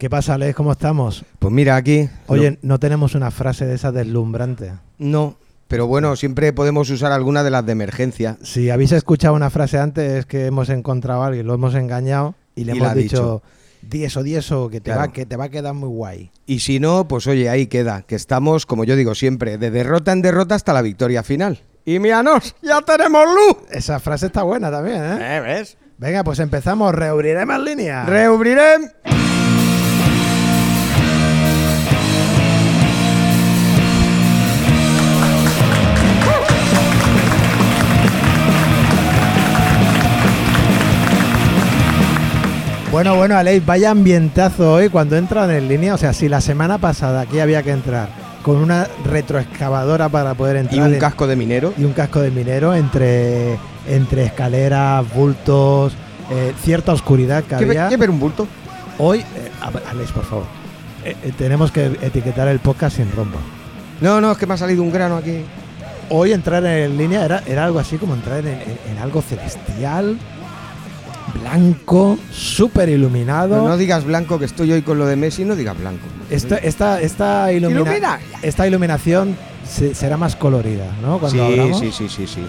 ¿Qué pasa, Alex? ¿Cómo estamos? Pues mira, aquí. Oye, no, tenemos una frase de esa deslumbrante. No, pero bueno, siempre podemos usar alguna de las de emergencia. Si habéis escuchado una frase antes, es que hemos encontrado a alguien, lo hemos engañado y le Y hemos dicho, di eso, di eso, que te, Claro. va, que te va a quedar muy guay. Y si no, pues oye, ahí queda, que estamos, como yo digo siempre, de derrota en derrota hasta la victoria final. Y míranos, ya tenemos luz. Esa frase está buena también, ¿eh? ¿Eh, ¿Ves? Venga, pues empezamos, reabriremos en línea. Reubrirem. Bueno, bueno, Alex, vaya ambientazo hoy cuando entran en línea. O sea, si la semana pasada aquí había que entrar con una retroexcavadora para poder entrar Y un casco de minero. y un casco de minero entre, entre escaleras, bultos, eh, cierta oscuridad que ¿Qué, había. qué ver un bulto? Hoy, eh, a ver, Alex, por favor, eh, eh, tenemos que etiquetar el podcast sin rombo. No, no, es que me ha salido un grano aquí. Hoy entrar en línea era, era algo así como entrar en, en- en algo celestial, blanco, súper iluminado. No, no digas blanco, que estoy hoy con lo de Messi, no digas blanco. Esta, esta, esta, ilumina- Ilumina. esta iluminación se- será más colorida, ¿no? Cuando Sí, abramos. sí, sí, sí, sí.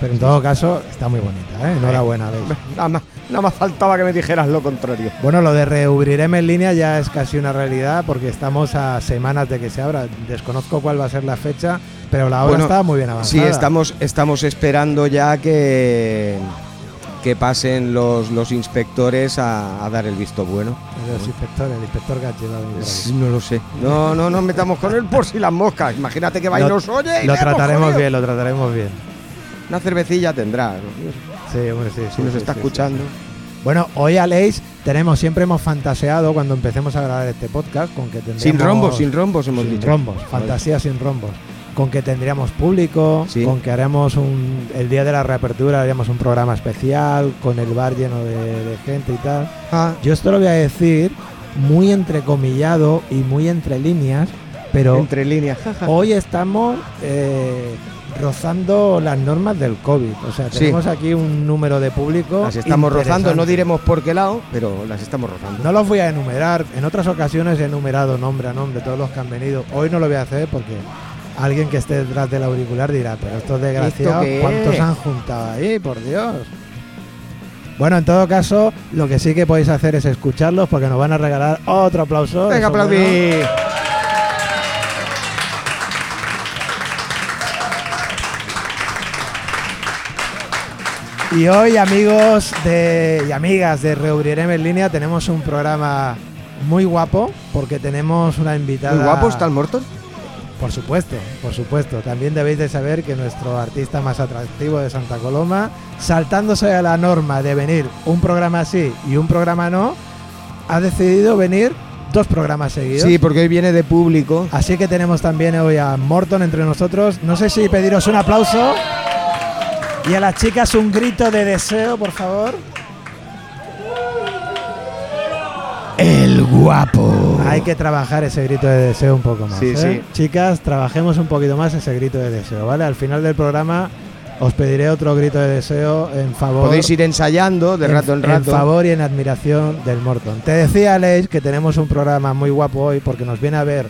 Pero en todo caso, está muy bonita, ¿eh? Enhorabuena, Alex. Nada más, nada más faltaba que me dijeras lo contrario. Bueno, lo de reubrireme en línea ya es casi una realidad porque estamos a semanas de que se abra. Desconozco cuál va a ser la fecha, pero la obra Bueno, está muy bien avanzada. Sí, estamos, estamos esperando ya que, que pasen los, los inspectores a, a dar el visto bueno. Los inspectores, el inspector aquí. No lo sé. No, no nos metamos con él por si las moscas. Imagínate que va y nos oye. y Lo trataremos bien, lo trataremos bien. Una cervecilla tendrá. ¿no? Sí, hombre, sí, Si sí, nos sí, está sí, escuchando. Bueno, hoy Aleix tenemos, siempre hemos fantaseado cuando empecemos a grabar este podcast con que tendríamos... Sin rombos, sin rombos hemos sin dicho. rombos, fantasía sin rombos. Con que tendríamos público, Sí. con que haremos un, el día de la reapertura haríamos un programa especial, con el bar lleno de, de gente y tal. Ah, Yo esto lo voy a decir muy entrecomillado y muy entre líneas, pero entre líneas. hoy estamos eh, rozando las normas del COVID. O sea, Sí. tenemos aquí un número de público. Las estamos rozando, no diremos por qué lado, pero las estamos rozando. No los voy a enumerar. En otras ocasiones he enumerado nombre a nombre todos los que han venido. Hoy no lo voy a hacer porque alguien que esté detrás del auricular dirá, pero estos desgraciados, qué ¿cuántos han juntado ahí? Por Dios. Bueno, en todo caso, lo que sí que podéis hacer es escucharlos porque nos van a regalar otro aplauso. Venga, bueno. aplaudir. Y hoy, amigos de, y amigas de Reubrirem en línea, tenemos un programa muy guapo porque tenemos una invitada. Muy guapo está el Morton. Por supuesto, por supuesto. También debéis de saber que nuestro artista más atractivo de Santa Coloma, saltándose a la norma de venir un programa sí y un programa no, ha decidido venir dos programas seguidos. Sí, porque hoy viene de público. Así que tenemos también hoy a Morton entre nosotros. No sé si pediros un aplauso. Y a las chicas un grito de deseo, por favor. El guapo. Hay que trabajar ese grito de deseo un poco más. Sí, ¿eh? sí. Chicas, trabajemos un poquito más ese grito de deseo, ¿vale? Al final del programa os pediré otro grito de deseo en favor. Podéis ir ensayando de rato en rato. favor y en admiración del Morton. Te decía, Alex, que tenemos un programa muy guapo hoy porque nos viene a ver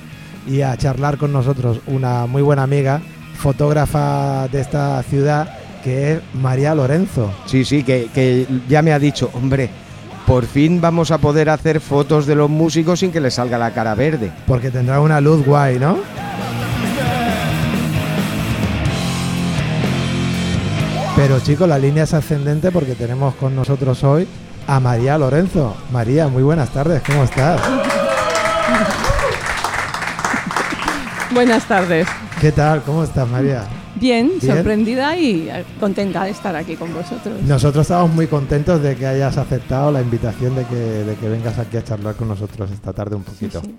y a charlar con nosotros una muy buena amiga, fotógrafa de esta ciudad, que es María Lorenzo. Sí, sí, que, que ya me ha dicho, hombre, por fin vamos a poder hacer fotos de los músicos sin que les salga la cara verde. Porque tendrá una luz guay, ¿no? Pero chicos, la línea es ascendente porque tenemos con nosotros hoy a María Lorenzo. María, muy buenas tardes, ¿cómo estás? Buenas tardes. ¿Qué tal? ¿Cómo estás, María? Bien, Bien. sorprendida y contenta de estar aquí con vosotros. Nosotros estamos muy contentos de que hayas aceptado la invitación de que, de que vengas aquí a charlar con nosotros esta tarde un Sí, poquito. sí.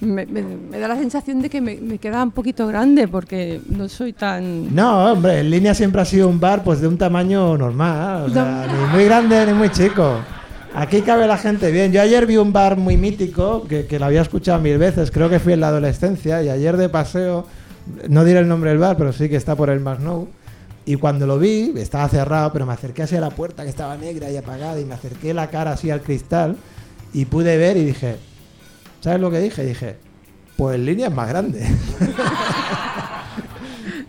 Me, me- me da la sensación de que me, me queda un poquito grande porque no soy tan... No, hombre, en línea siempre ha sido un bar pues de un tamaño normal, o sea, ni muy grande ni muy chico. Aquí cabe la gente bien. Yo ayer vi un bar muy mítico que, que lo había escuchado mil veces, creo que fui en la adolescencia y ayer de paseo, no diré el nombre del bar, pero sí que está por el Masnou. Y cuando lo vi, estaba cerrado, pero me acerqué hacia la puerta que estaba negra y apagada y me acerqué la cara así al cristal y pude ver y dije, ¿Sabes lo que dije? Dije, pues línea es más grande.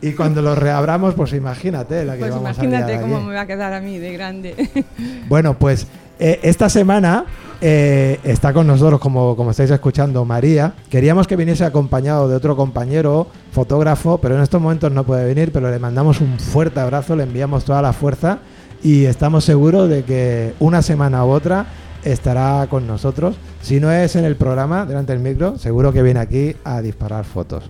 y cuando lo reabramos, pues imagínate la que Pues vamos imagínate a cómo aquí. me va a quedar a mí de grande. Bueno, pues eh, esta semana eh, está con nosotros, como, como estáis escuchando, María. Queríamos que viniese acompañado de otro compañero, fotógrafo, pero en estos momentos no puede venir, pero le mandamos un fuerte abrazo, le enviamos toda la fuerza y estamos seguros de que una semana u otra estará con nosotros. Si no es en el programa, delante del micro, seguro que viene aquí a disparar fotos.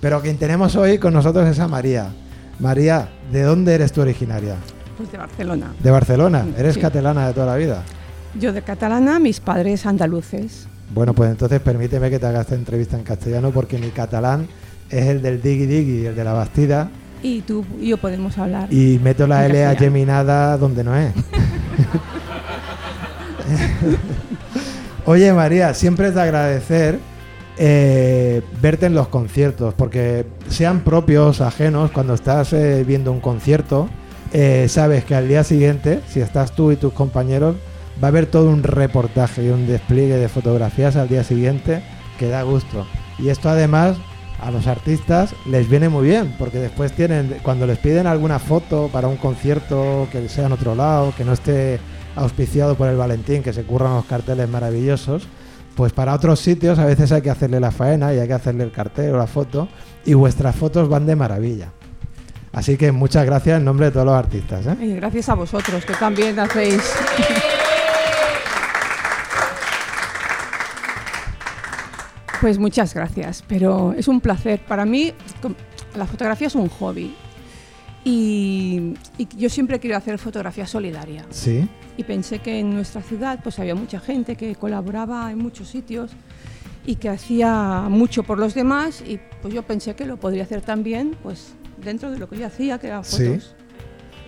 Pero quien tenemos hoy con nosotros es a María. María, ¿de dónde eres tú originaria? Pues de Barcelona. De Barcelona. Eres sí. catalana de toda la vida. Yo de catalana, mis padres andaluces. Bueno, pues entonces permíteme que te haga esta entrevista en castellano porque mi catalán es el del digui digui, el de la bastida, Y tú y yo podemos hablar. y meto la L a castellano. geminada donde no es. Oye María, siempre es de agradecer eh, verte en los conciertos, porque sean propios, ajenos, cuando estás eh, viendo un concierto, eh, sabes que al día siguiente, si estás tú y tus compañeros, va a haber todo un reportaje y un despliegue de fotografías al día siguiente que da gusto. Y esto además a los artistas les viene muy bien, porque después tienen, cuando les piden alguna foto para un concierto que sea en otro lado, que no esté auspiciado por el Valentín, que se curran los carteles maravillosos, pues para otros sitios a veces hay que hacerle la faena y hay que hacerle el cartel o la foto, y vuestras fotos van de maravilla. Así que muchas gracias en nombre de todos los artistas. ¿eh? Y gracias a vosotros, que también hacéis. Pues muchas gracias, pero es un placer. Para mí, la fotografía es un hobby. Y, y yo siempre quiero hacer fotografía solidaria. Sí, Y pensé que en nuestra ciudad pues había mucha gente que colaboraba en muchos sitios y que hacía mucho por los demás y pues yo pensé que lo podría hacer también pues dentro de lo que yo hacía, que eran Sí. fotos.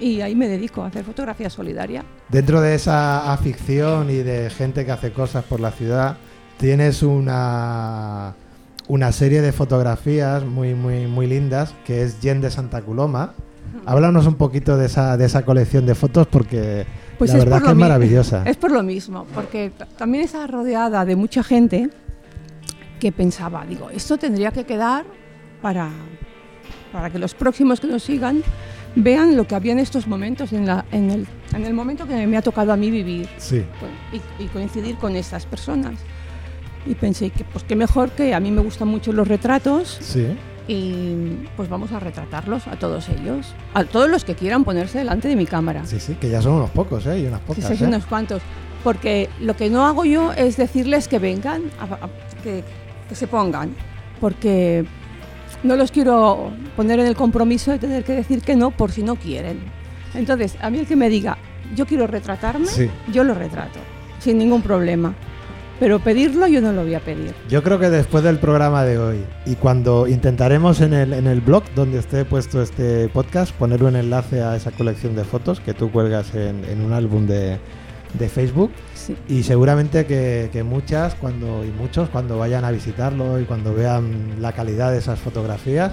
Y ahí me dedico a hacer fotografía solidaria. Dentro de esa afición y de gente que hace cosas por la ciudad, tienes una, una serie de fotografías muy, muy, muy lindas que es Yen de Santa Coloma. Háblanos un poquito de esa, de esa colección de fotos porque Pues la es verdad que es maravillosa. Es por lo mismo, porque también está rodeada de mucha gente que pensaba, digo, esto tendría que quedar para, para que los próximos que nos sigan vean lo que había en estos momentos, en, la, en, el, en el momento que me ha tocado a mí vivir Sí, y, y coincidir con estas personas. Y pensé que pues qué mejor que a mí me gustan mucho los retratos sí. y pues vamos a retratarlos a todos ellos, a todos los que quieran ponerse delante de mi cámara. Sí, sí, que ya son unos pocos, ¿eh? Y unas Sí, pocas. sí, ¿eh? unos cuantos. Porque lo que no hago yo es decirles que vengan, a- a- que, que se pongan. Porque no los quiero poner en el compromiso de tener que decir que no por si no quieren. Entonces, a mí el que me diga, yo quiero retratarme, Sí. yo lo retrato, sin ningún problema. Pero pedirlo yo no lo voy a pedir. Yo creo que después del programa de hoy y cuando intentaremos en el, en el blog donde esté puesto este podcast poner un enlace a esa colección de fotos que tú cuelgas en, en un álbum de, de Facebook Sí. y seguramente que, que muchas cuando y muchos cuando vayan a visitarlo y cuando vean la calidad de esas fotografías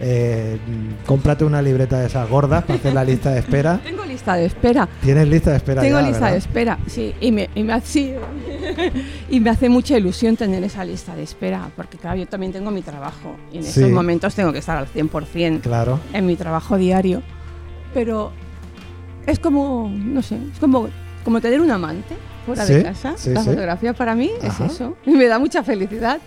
eh, cómprate una libreta de esas gordas para hacer la lista de espera. Tengo lista de espera. Tienes lista de espera Tengo ya, lista ¿verdad? de espera, sí, y me, y me sí, y me hace mucha ilusión tener esa lista de espera, porque claro, yo también tengo mi trabajo y en Sí. estos momentos tengo que estar al 100% Claro. en mi trabajo diario, pero es como, no sé, es como, como tener un amante fuera Sí, de casa. sí, La sí. fotografía para mí Ajá. es eso, y me da mucha felicidad.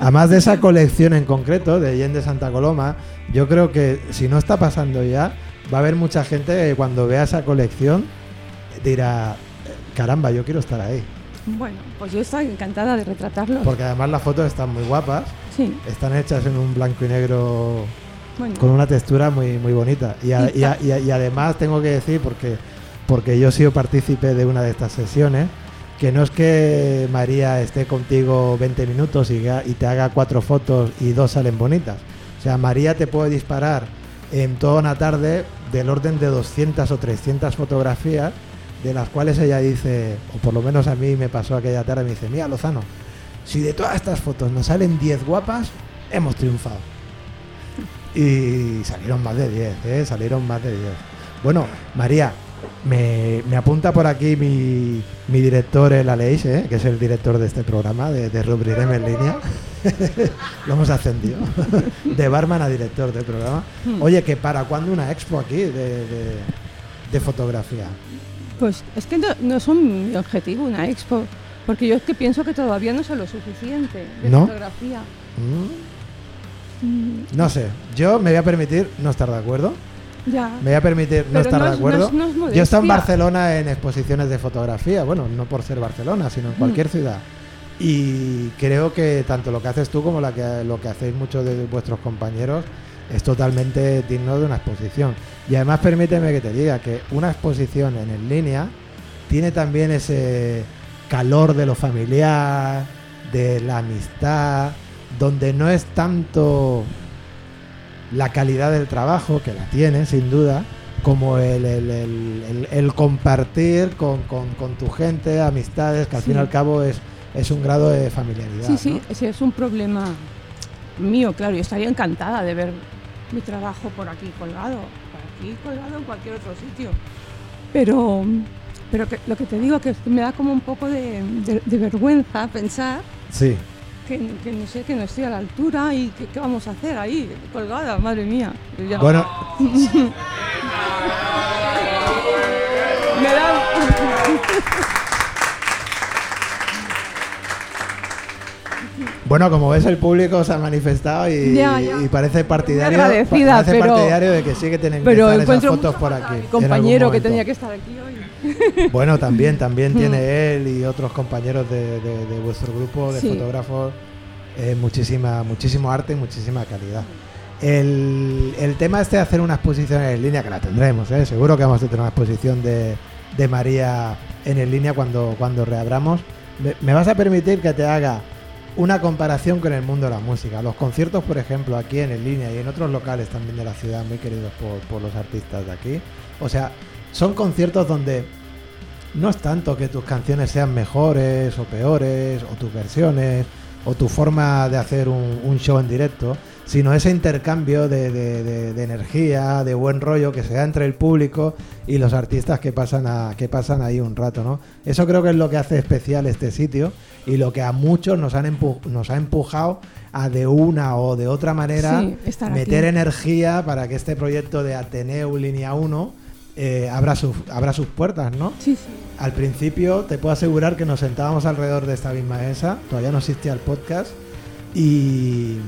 Además de esa colección en concreto de Yen de Santa Coloma, yo creo que si no está pasando ya, va a haber mucha gente que cuando vea esa colección dirá, caramba, yo quiero estar ahí. Bueno, pues yo estoy encantada de retratarlo. Porque además las fotos están muy guapas, Sí, están hechas en un blanco y negro bueno. con una textura muy, muy bonita. Y, a- y a- y a- y además tengo que decir, porque, porque yo he sido partícipe de una de estas sesiones, que no es que María esté contigo 20 minutos y, y te haga cuatro fotos y dos salen bonitas. O sea, María te puede disparar en toda una tarde del orden de 200 o 300 fotografías, de las cuales ella dice, o por lo menos a mí me pasó aquella tarde, me dice, mira Lozano, si de todas estas fotos nos salen 10 guapas, hemos triunfado. Y salieron más de 10, ¿eh? Salieron más de 10. Bueno, María, Me, me apunta por aquí mi, mi director, el Aleix, ¿eh? que es el director de este programa, de, de Rubrirem en línea. Lo hemos ascendido. de barman a director del programa. Hmm. Oye, que para cuándo una expo aquí de, de- de fotografía? Pues es que no, no es un mi objetivo una expo, porque yo es que pienso que todavía no sé lo suficiente de ¿No? fotografía. ¿Mm? Mm, No sé, yo me voy a permitir no estar de acuerdo. Ya. Me voy a permitir no Pero estar no de acuerdo. no es- no es Yo he estado en. Barcelona en exposiciones de fotografía, bueno, no por ser Barcelona, sino en Mm. cualquier ciudad. Y creo que tanto lo que haces tú como la que, lo que hacéis muchos de vuestros compañeros es totalmente digno de una exposición. Y además permíteme que te diga que una exposición en, en línea tiene también ese calor de lo familiar, de la amistad, donde no es tanto la calidad del trabajo, que la tiene sin duda, como el, el- el- el- el compartir con, con- con tu gente, amistades, que al Sí. fin y al cabo es, es un grado de familiaridad. Sí, sí, ¿no? ese es un problema mío, claro. Yo estaría encantada de ver mi trabajo por aquí colgado, por aquí colgado en cualquier otro sitio. Pero, pero que- lo que te digo que es que me da como un poco de, de- de vergüenza pensar Sí. Que, que no sé, que no estoy a la altura y que, qué vamos a hacer ahí, colgada, madre mía. Ya- Bueno, me da... bueno, como ves, el público se ha manifestado y, Ya, ya. y parece partidario, parece pero- partidario de que sí que tienen que estar esas fotos por aquí. mi compañero que tenía que estar aquí hoy. Bueno, también, también Mm. tiene él y otros compañeros de, de- de vuestro grupo de Sí. fotógrafos eh, muchísima, muchísimo arte y muchísima calidad. El, el tema este de hacer una exposición en línea, que la tendremos, ¿eh? seguro que vamos a tener una exposición de, de María en en línea cuando, cuando reabramos. Me, me vas a permitir que te haga una comparación con el mundo de la música. Los conciertos, por ejemplo, aquí en en línea y en otros locales también de la ciudad, muy queridos por, por los artistas de aquí. O sea, son conciertos donde no es tanto que tus canciones sean mejores o peores, o tus versiones, o tu forma de hacer un, un show en directo, sino ese intercambio de, de- de- de energía, de buen rollo que se da entre el público y los artistas que pasan, a, que pasan ahí un rato, ¿no? Eso creo que es lo que hace especial este sitio y lo que a muchos nos, han empu- nos ha empujado a de una o de otra manera Sí, meter aquí. energía para que este proyecto de Ateneu Línea 1 eh, abra, sus, abra sus puertas, ¿no? Sí, sí. Al principio te puedo asegurar que nos sentábamos alrededor de esta misma mesa, todavía no existía el podcast, y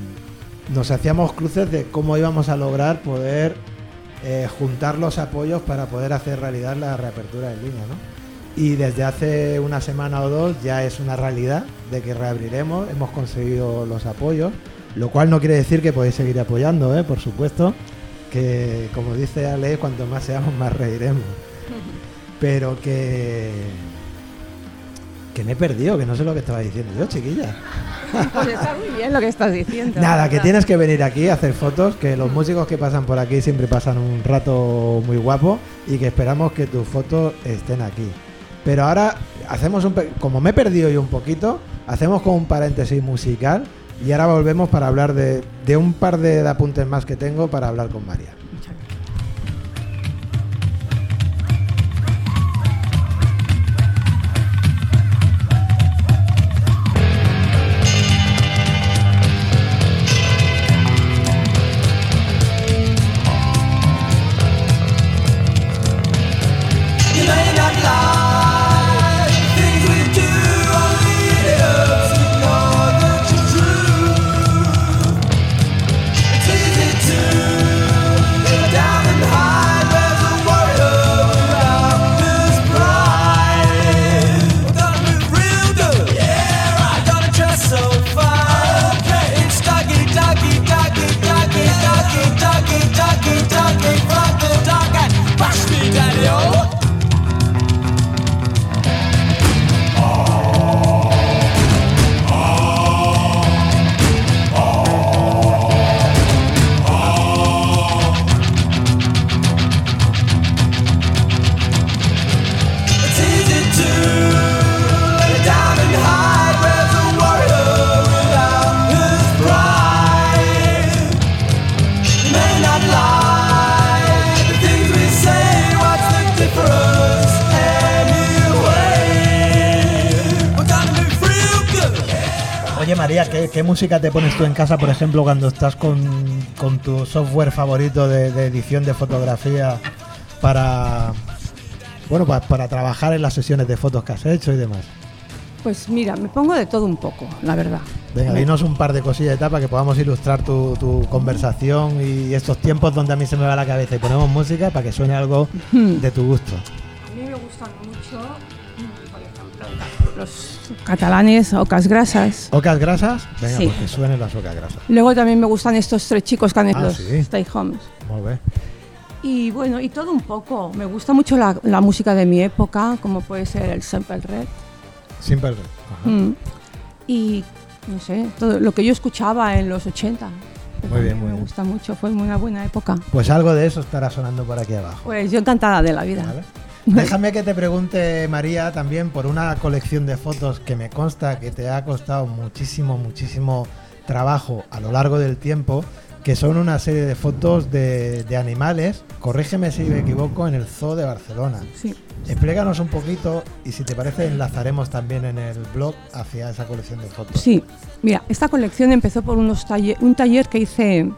nos hacíamos cruces de cómo íbamos a lograr poder eh, juntar los apoyos para poder hacer realidad la reapertura en línea, ¿no? Y desde hace una semana o dos ya es una realidad de que reabriremos, hemos conseguido los apoyos, lo cual no quiere decir que podéis seguir apoyando, ¿eh? por supuesto, que como dice Ale, cuanto más seamos, más reiremos pero que que me he perdido, que no sé lo que estaba diciendo yo, chiquilla. Pues está muy bien lo que estás diciendo. Nada, que tienes que venir aquí a hacer fotos, que los músicos que pasan por aquí siempre pasan un rato muy guapo y que esperamos que tus fotos estén aquí. Pero ahora hacemos un como me he perdido yo un poquito, hacemos como un paréntesis musical y ahora volvemos para hablar de, de un par de apuntes más que tengo para hablar con María. Música te pones tú en casa, por ejemplo, cuando estás con, con tu software favorito de, de edición de fotografía para bueno pa- para trabajar en las sesiones de fotos que has hecho y demás? Pues mira, me pongo de todo un poco, la verdad. Venga, dinos un par de cosillas de etapa para que podamos ilustrar tu, tu conversación y estos tiempos donde a mí se me va la cabeza y ponemos música para que suene algo de tu gusto. A mí me gustan mucho, por ejemplo, los catalanes, ocas grasas. ¿Ocas grasas? Venga, Sí. pues que suenen las ocas grasas. Luego también me gustan estos tres chicos que han hecho Ah, sí. Stay Homes. Muy bien. Y bueno, y todo un poco. Me gusta mucho la, la música de mi época, como puede ser el Sample Red. Simple. Ajá. Mm. Y no sé, todo lo que yo escuchaba en los 80. Muy bien, muy me bien. gusta mucho, fue una buena época. Pues algo de eso estará sonando por aquí abajo. Pues yo encantada de la vida. ¿vale? Déjame que te pregunte, María, también por una colección de fotos que me consta que te ha costado muchísimo, muchísimo trabajo a lo largo del tiempo, que son una serie de fotos de, de animales, corrígeme si me equivoco, en el Zoo de Barcelona. Sí. Explícanos un poquito y si te parece enlazaremos también en el blog hacia esa colección de fotos. Sí, mira, esta colección empezó por unos talle- un taller que hice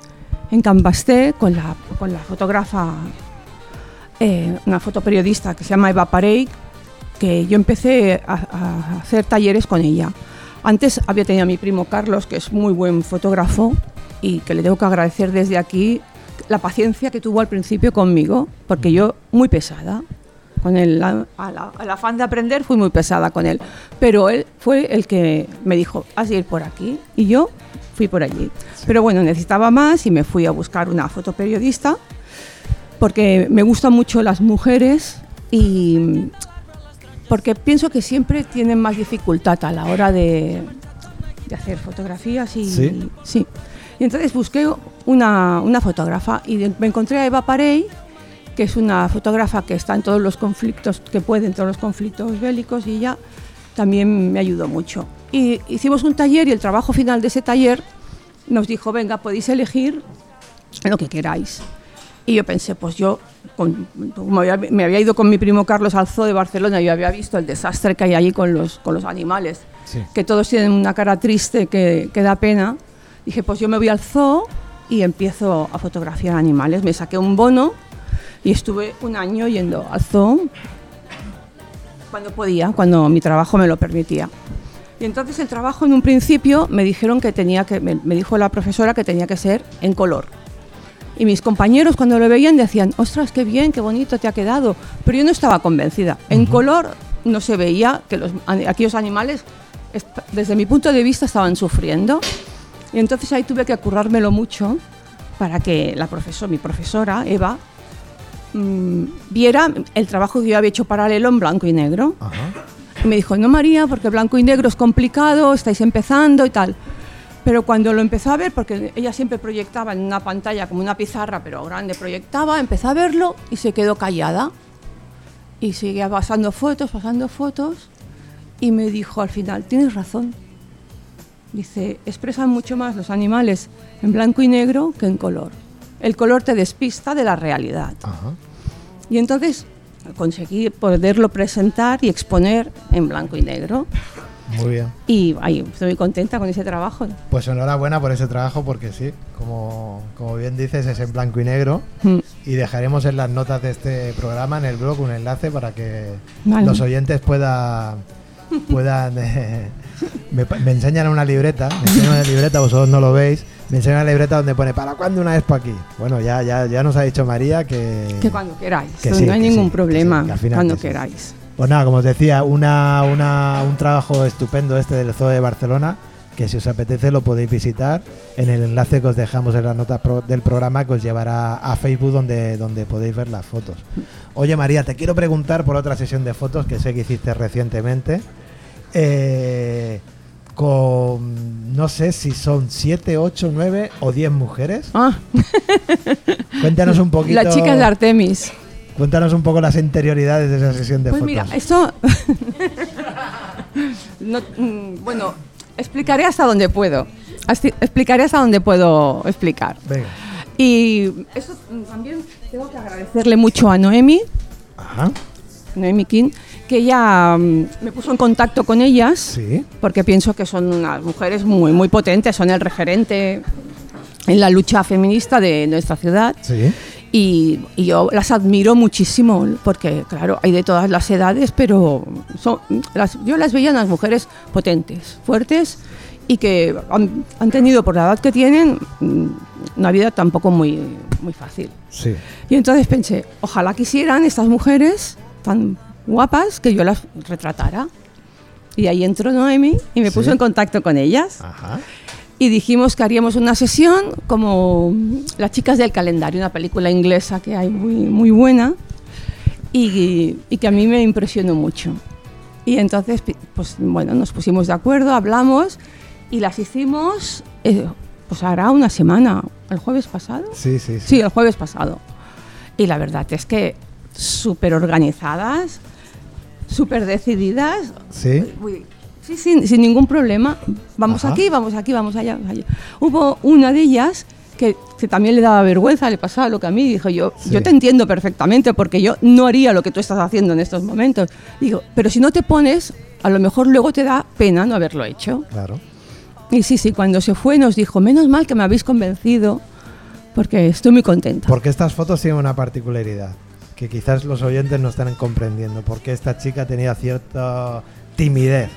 en Cambasté con la, con la fotógrafa, eh, una fotoperiodista que se llama Eva Parey, que yo empecé a, a hacer talleres con ella. Antes había tenido a mi primo Carlos, que es muy buen fotógrafo y que le tengo que agradecer desde aquí la paciencia que tuvo al principio conmigo, porque yo muy pesada. Con el, a- a la- al afán de aprender fui muy pesada con él, pero él fue el que me dijo, has de ir por aquí, y yo fui por allí. Pero bueno, necesitaba más y me fui a buscar una fotoperiodista, porque me gustan mucho las mujeres y porque pienso que siempre tienen más dificultad a la hora de, de hacer fotografías y Sí. sí. Y entonces busqué una, una fotógrafa y me encontré a Eva Parey, que es una fotógrafa que está en todos los conflictos, que puede en todos los conflictos bélicos y ella también me ayudó mucho. Y hicimos un taller y el trabajo final de ese taller nos dijo, venga, podéis elegir lo que queráis. Y yo pensé, pues yo, con- como había- me había ido con mi primo Carlos al zoo de Barcelona, yo había visto el desastre que hay allí con los, con los animales, Sí. que todos tienen una cara triste que, que da pena. Dije, pues yo me voy al zoo y empiezo a fotografiar animales. Me saqué un bono y estuve un año yendo al zoo cuando podía, cuando mi trabajo me lo permitía. Y entonces el trabajo en un principio me dijeron que tenía que, me, me dijo la profesora que tenía que ser en color. Y mis compañeros cuando lo veían decían, ostras, qué bien, qué bonito te ha quedado. Pero yo no estaba convencida. En color no se veía que los, aquellos animales, desde mi punto de vista, estaban sufriendo. Y entonces ahí tuve que currármelo mucho para que la profesora, mi profesora, Eva, mm, viera el trabajo que yo había hecho paralelo en blanco y negro. Ajá. Y me dijo, no María, porque blanco y negro es complicado, estáis empezando y tal. Pero cuando lo empezó a ver, porque ella siempre proyectaba en una pantalla como una pizarra, pero grande, proyectaba, empezó a verlo y se quedó callada. Y seguía pasando fotos, pasando fotos. Y me dijo al final, tienes razón. Dice, expresan mucho más los animales en blanco y negro que en color. El color te despista de la realidad. Ajá. Y entonces conseguí poderlo presentar y exponer en blanco y negro. Muy bien. Y ay, estoy muy contenta con ese trabajo. Pues enhorabuena por ese trabajo porque sí, como, como bien dices, es en blanco y negro. Mm. Y dejaremos en las notas de este programa, en el blog, un enlace para que Vale. los oyentes puedan... puedan eh, me, enseñan una libreta, me enseñan una libreta, vosotros no lo veis, me enseñan una libreta donde pone ¿para cuándo una expo aquí? Bueno, ya, ya, ya nos ha dicho María que... Que cuando queráis, Que no sí, hay que ningún sí, que problema, sí, que cuando queráis. Pues nada, como os decía, una, una- un trabajo estupendo este del Zoo de Barcelona, que si os apetece lo podéis visitar en el enlace que os dejamos en las notas pro- del programa que os llevará a Facebook donde, donde podéis ver las fotos. Oye María, te quiero preguntar por otra sesión de fotos que sé que hiciste recientemente. eh, con, no sé si son 7, 8, 9 o 10 mujeres. Ah, Cuéntanos un poquito. la chica de Artemis. Cuéntanos un poco las interioridades de esa sesión de Pues fotos. mira, esto... no, mm, bueno, explicaré hasta donde puedo. Explicaré hasta donde puedo explicar. Venga. Y eso también tengo que agradecerle mucho a Noemi, Ajá. Noemi King, que ella mm, me puso en contacto con ellas Sí. porque pienso que son unas mujeres muy, muy potentes, son el referente en la lucha feminista de nuestra ciudad. Sí. Y, y yo las admiro muchísimo porque, claro, hay de todas las edades, pero son, las- yo las veía unas mujeres potentes, fuertes y que han, han tenido, por la edad que tienen, una vida tampoco muy, muy fácil. Sí. Y entonces pensé, ojalá quisieran estas mujeres tan guapas que yo las retratara. Y ahí entró Noemi y me Sí. puso en contacto con ellas. Ajá. Y dijimos que haríamos una sesión como Las chicas del calendario, una película inglesa que hay muy, muy buena y, y que a mí me impresionó mucho. Y entonces, pues bueno, nos pusimos de acuerdo, hablamos y las hicimos, eh, pues hará una semana, el jueves pasado. Sí, sí, sí. Sí, el jueves pasado. Y la verdad es que súper organizadas, súper decididas. Sí. Uy, Sí, sin ningún problema. Vamos Ajá. aquí, vamos aquí, vamos allá, vamos allá. Hubo una de ellas que, que también le daba vergüenza, le pasaba lo que a mí. Dijo, yo, Sí. yo te entiendo perfectamente porque yo no haría lo que tú estás haciendo en estos momentos. Digo, pero si no te pones, a lo mejor luego te da pena no haberlo hecho. Claro. Y sí, sí, cuando se fue nos dijo, menos mal que me habéis convencido porque estoy muy contenta. Porque estas fotos tienen una particularidad que quizás los oyentes no están comprendiendo. Porque esta chica tenía cierta timidez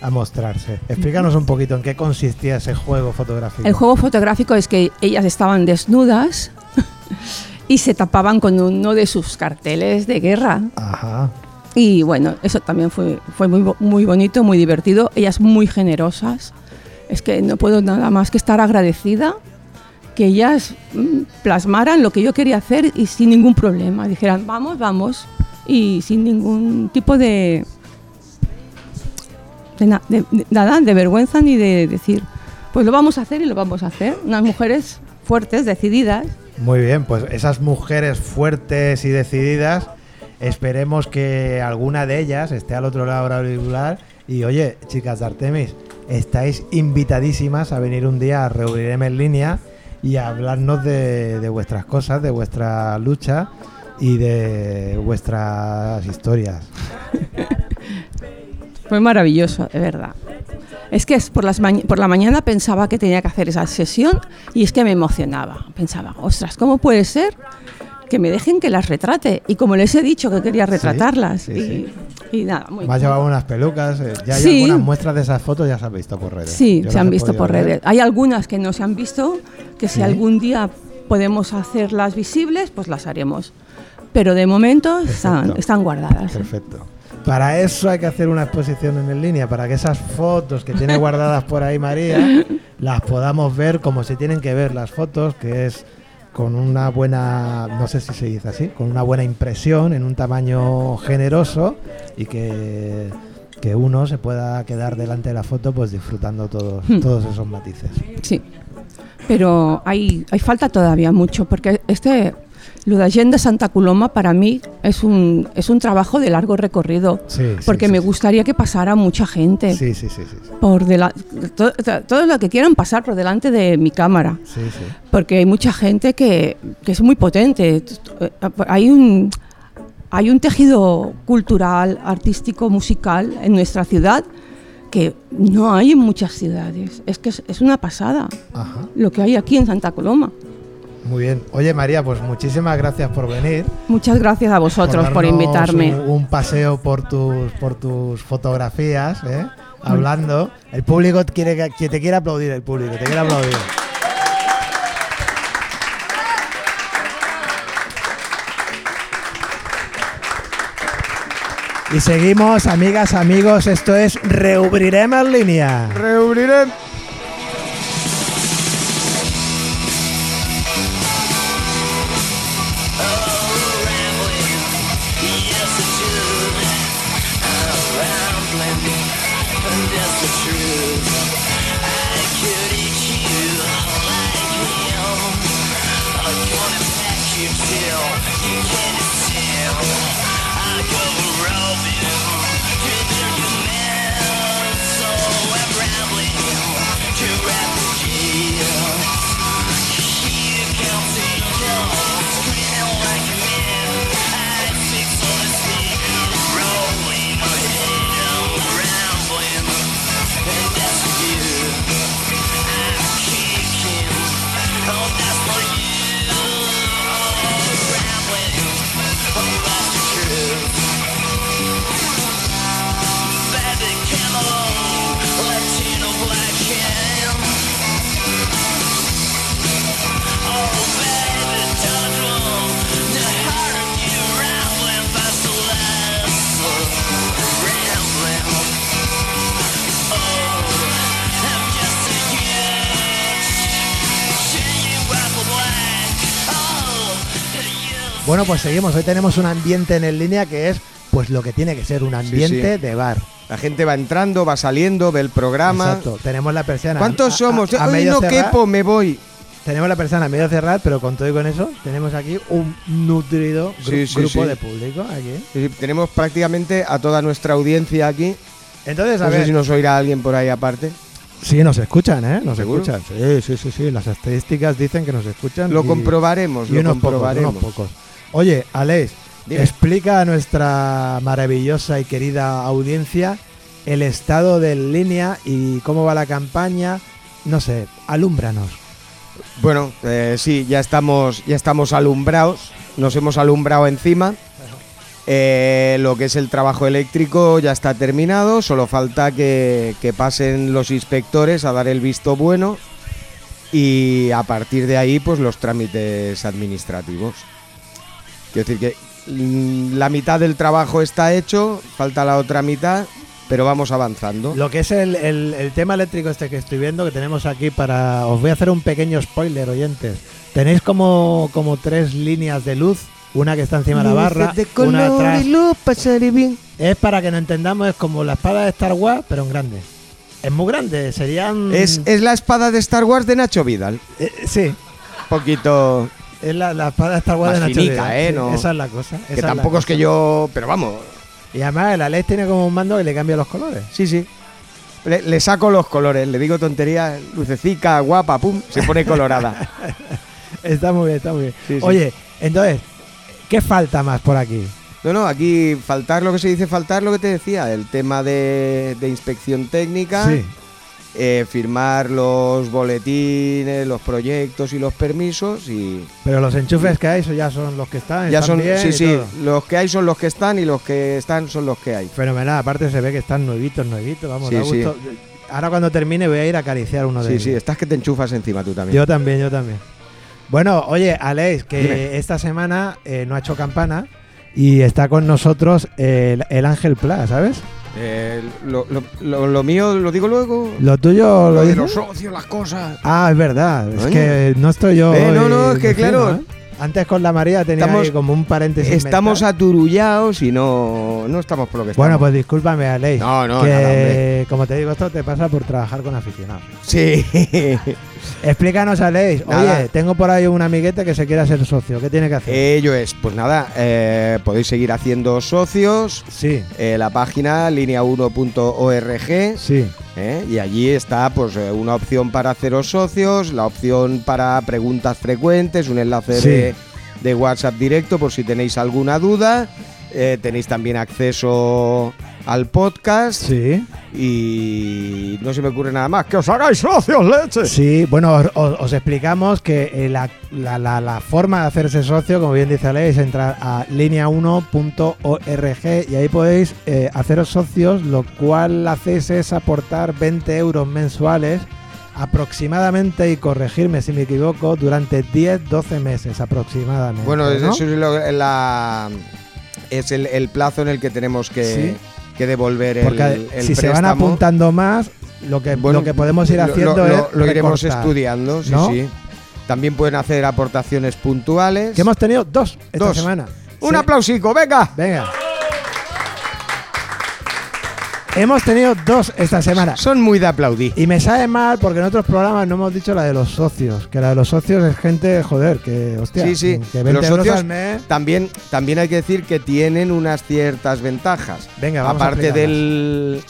a mostrarse. Explícanos un poquito en qué consistía ese juego fotográfico. El juego fotográfico es que ellas estaban desnudas y se tapaban con uno de sus carteles de guerra. Ajá. Y bueno, eso también fue, fue muy, muy bonito, muy divertido. Ellas muy generosas. Es que no puedo nada más que estar agradecida que ellas mm, plasmaran lo que yo quería hacer y sin ningún problema. Dijeran, vamos, vamos. Y sin ningún tipo de, de, na- de- de nada, de vergüenza ni de decir, pues lo vamos a hacer y lo vamos a hacer. Unas mujeres fuertes, decididas. Muy bien, pues esas mujeres fuertes y decididas, esperemos que alguna de ellas esté al otro lado auricular. Y oye, chicas de Artemis, estáis invitadísimas a venir un día a reunirme en línea y a hablarnos de, de vuestras cosas, de vuestra lucha y de vuestras historias. Fue maravilloso, de verdad. Es que es por, las por la mañana pensaba que tenía que hacer esa sesión y es que me emocionaba. Pensaba, ostras, ¿cómo puede ser que me dejen que las retrate? Y como les he dicho que quería retratarlas. sí, y, sí. y nada, muy Me has llevado unas pelucas, eh, ya hay Sí. algunas muestras de esas fotos, ya se han visto por redes. Sí, Yo se han visto por ver. redes. Hay algunas que no se han visto, que Sí. si algún día podemos hacerlas visibles, pues las haremos. Pero de momento están, guardadas. Perfecto. Para eso hay que hacer una exposición en línea, para que esas fotos que tiene guardadas por ahí María las podamos ver como se tienen que ver las fotos, que es con una buena, no sé si se dice así, con una buena impresión en un tamaño generoso y que, que uno se pueda quedar delante de la foto pues disfrutando todos, Hmm. todos esos matices. Sí, pero hay, hay falta todavía mucho, porque este, lo de Santa Coloma para mí es un, es un trabajo de largo recorrido, Sí, porque sí, me sí. gustaría que pasara mucha gente. Sí, sí. Por dela- to- to- todo lo que quieran pasar por delante de mi cámara, porque hay mucha gente que, que es muy potente. Hay un, hay un tejido cultural, artístico, musical en nuestra ciudad que no hay en muchas ciudades. Es que es, es una pasada Ajá. lo que hay aquí en Santa Coloma. Muy bien. Oye María, pues muchísimas gracias por venir. Muchas gracias a vosotros por, invitarme. Un, un paseo por tus, por tus fotografías, ¿eh? hablando. El público quiere que, te quiere aplaudir, el público, te quiere aplaudir. Y seguimos, amigas, amigos, esto es Reubriremos en línea. Reubriremos. Bueno, pues seguimos. Hoy tenemos un ambiente en el línea que es pues lo que tiene que ser un ambiente sí. de bar. La gente va entrando, va saliendo, ve el programa. Exacto. Tenemos la persiana. ¿Cuántos a- a- somos? a Hoy medio no cerrar. quepo, me voy. Tenemos la persiana a medio cerrar, pero con todo y con eso, tenemos aquí un nutrido gru- Sí, sí, grupo de público. Aquí. Tenemos prácticamente a toda nuestra audiencia aquí. Entonces, a No sé ver. si nos oirá alguien por ahí aparte. Sí, nos escuchan, ¿eh? Nos ¿Seguro? escuchan. Sí, sí, sí, sí. Las estadísticas dicen que nos escuchan. Lo y- comprobaremos, y lo unos pocos, comprobaremos. unos pocos. Oye, Alex, Dime. explica a nuestra maravillosa y querida audiencia el estado del línea y cómo va la campaña. No sé, alúmbranos. Bueno, eh, sí, ya estamos, ya estamos alumbrados, nos hemos alumbrado encima. Eh, lo que es el trabajo eléctrico ya está terminado, solo falta que, que pasen los inspectores a dar el visto bueno y a partir de ahí pues los trámites administrativos. Quiero decir que la mitad del trabajo está hecho, falta la otra mitad, pero vamos avanzando. Lo que es el, el- el tema eléctrico este que estoy viendo, que tenemos aquí para... Os voy a hacer un pequeño spoiler, oyentes. Tenéis como, como tres líneas de luz, una que está encima de la barra, de una color atrás. y luz, pasaré bien. Es para que nos entendamos, es como la espada de Star Wars, pero en grande. Es muy grande, serían... Es, es la espada de Star Wars de Nacho Vidal. Eh, sí, poquito. Es la, la espada finica, Vidal, ¿eh? sí, No- Esa es la cosa. Que tampoco es que yo. Pero vamos. Y además la ley tiene como un mando que le cambia los colores. Sí, sí. Le, le saco los colores, le digo tontería, lucecica, guapa, pum, se pone colorada. Está muy bien, está muy bien. Sí, sí. Oye, entonces, ¿qué falta más por aquí? No, no, aquí faltar lo que se dice faltar, lo que te decía, el tema de, de inspección técnica, Sí. Eh, firmar los boletines, los proyectos y los permisos y Pero los enchufes que hay, eso ya son los que están. ya están son, bien sí, y sí, todo. los que hay son los que están y los que están son los que hay. Fenomenal, aparte se ve que están nuevitos, nuevitos, vamos, Sí, da sí. Ahora cuando termine voy a ir a acariciar uno de Sí, ellos. sí, estás que te enchufas encima tú también. Yo también, yo también. Bueno, oye, Alex, que Dime. esta semana eh, no ha hecho campana y está con nosotros el, el Ángel Pla, ¿sabes? Eh, lo, lo- lo- lo mío lo digo luego. Lo tuyo lo de los socios, las cosas. Ah, es verdad. Es que no estoy yo. Eh, no, no, es que claro. ¿eh? Antes con la María tenía Estamos- ahí como un paréntesis. Estamos mental. aturullados y no, no estamos por lo que estamos. Bueno, pues discúlpame, Alex. No, no, que, nada, como te digo, esto te pasa por trabajar con aficionados. Sí. Explícanos, Alex. Nada. Oye, tengo por ahí un amiguete que se quiere hacer socio. ¿Qué tiene que hacer? Ello es, pues nada, eh, podéis seguir haciendo socios. sí, eh, la página línea1.org sí. eh, y allí está pues una opción para haceros socios, la opción para preguntas frecuentes, un enlace Sí. de, de WhatsApp directo por si tenéis alguna duda. eh, tenéis también acceso al podcast Sí. y no se me ocurre nada más. ¡Que os hagáis socios, leche! Sí, bueno, os, os- os explicamos que eh, la, la- la- la forma de hacerse socio, como bien dice Alex, es entrar a línea1.org y ahí podéis eh, haceros socios, lo cual hacéis es aportar 20 euros mensuales aproximadamente, y corregirme si me equivoco, durante 10-12 meses aproximadamente. Bueno, ¿no? eso es, lo- la- es el, el plazo en el que tenemos que, Sí. Que devolver Porque el, el si se van apuntando más, lo que, Bueno, lo que podemos ir haciendo lo, es lo- lo iremos recortar. estudiando, sí, ¿no? sí. También pueden hacer aportaciones puntuales. Que hemos tenido dos esta Dos. semana. Un Sí. aplausico, venga. Venga. Hemos tenido dos esta semana. Son muy de aplaudir. Y me sabe mal porque en otros programas no hemos dicho la de los socios. Que la de los socios es gente, joder, que hostia. Sí, sí. Que 20 Los euros socios al mes. También, también hay que decir que tienen unas ciertas ventajas. Venga, vamos a Aparte explicarlas. del,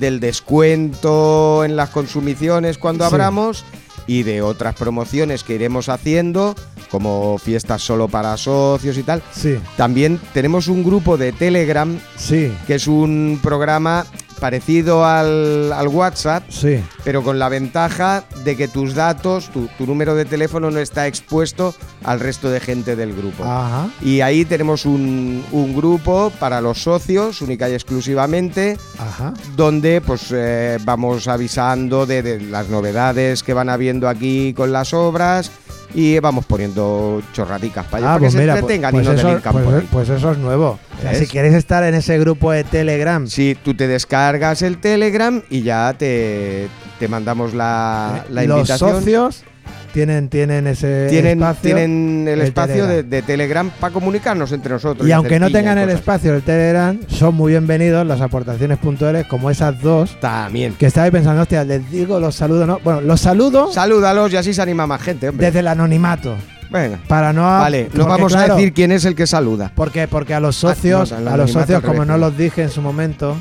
del descuento en las consumiciones cuando Sí. abramos y de otras promociones que iremos haciendo, como fiestas solo para socios y tal. Sí, También tenemos un grupo de Telegram sí, que es un programa parecido al, al WhatsApp, sí. pero con la ventaja de que tus datos, tu, tu número de teléfono no está expuesto al resto de gente del grupo. Ajá. Y ahí tenemos un, un grupo para los socios, única y exclusivamente, Ajá. donde pues eh, vamos avisando de, de las novedades que van habiendo aquí con las obras y vamos poniendo chorradicas para, Ah, para pues que mira, se pues, entretengan pues y no eso, delincan pues- pues eso es nuevo. O sea, ¿Ves? si queréis estar en ese grupo de Telegram, Si tú te descargas el Telegram y ya te, te mandamos la, la los invitación. socios tienen, tienen ese tienen, espacio. tienen el, el espacio de, Telegram. de Telegram para comunicarnos entre nosotros. y aunque no tengan el espacio del Telegram, son muy bienvenidos las aportaciones puntuales como esas dos. También. Que estabais pensando, hostia, les digo los saludos, ¿no? Bueno, los saludo Salúdalos y así se anima más gente, hombre. desde el anonimato. Venga. Para no. Vale, no porque, vamos claro, a decir quién es el que saluda. ¿Por qué? Porque a los Ah, socios, no, el a los socios, como no los dije en su momento.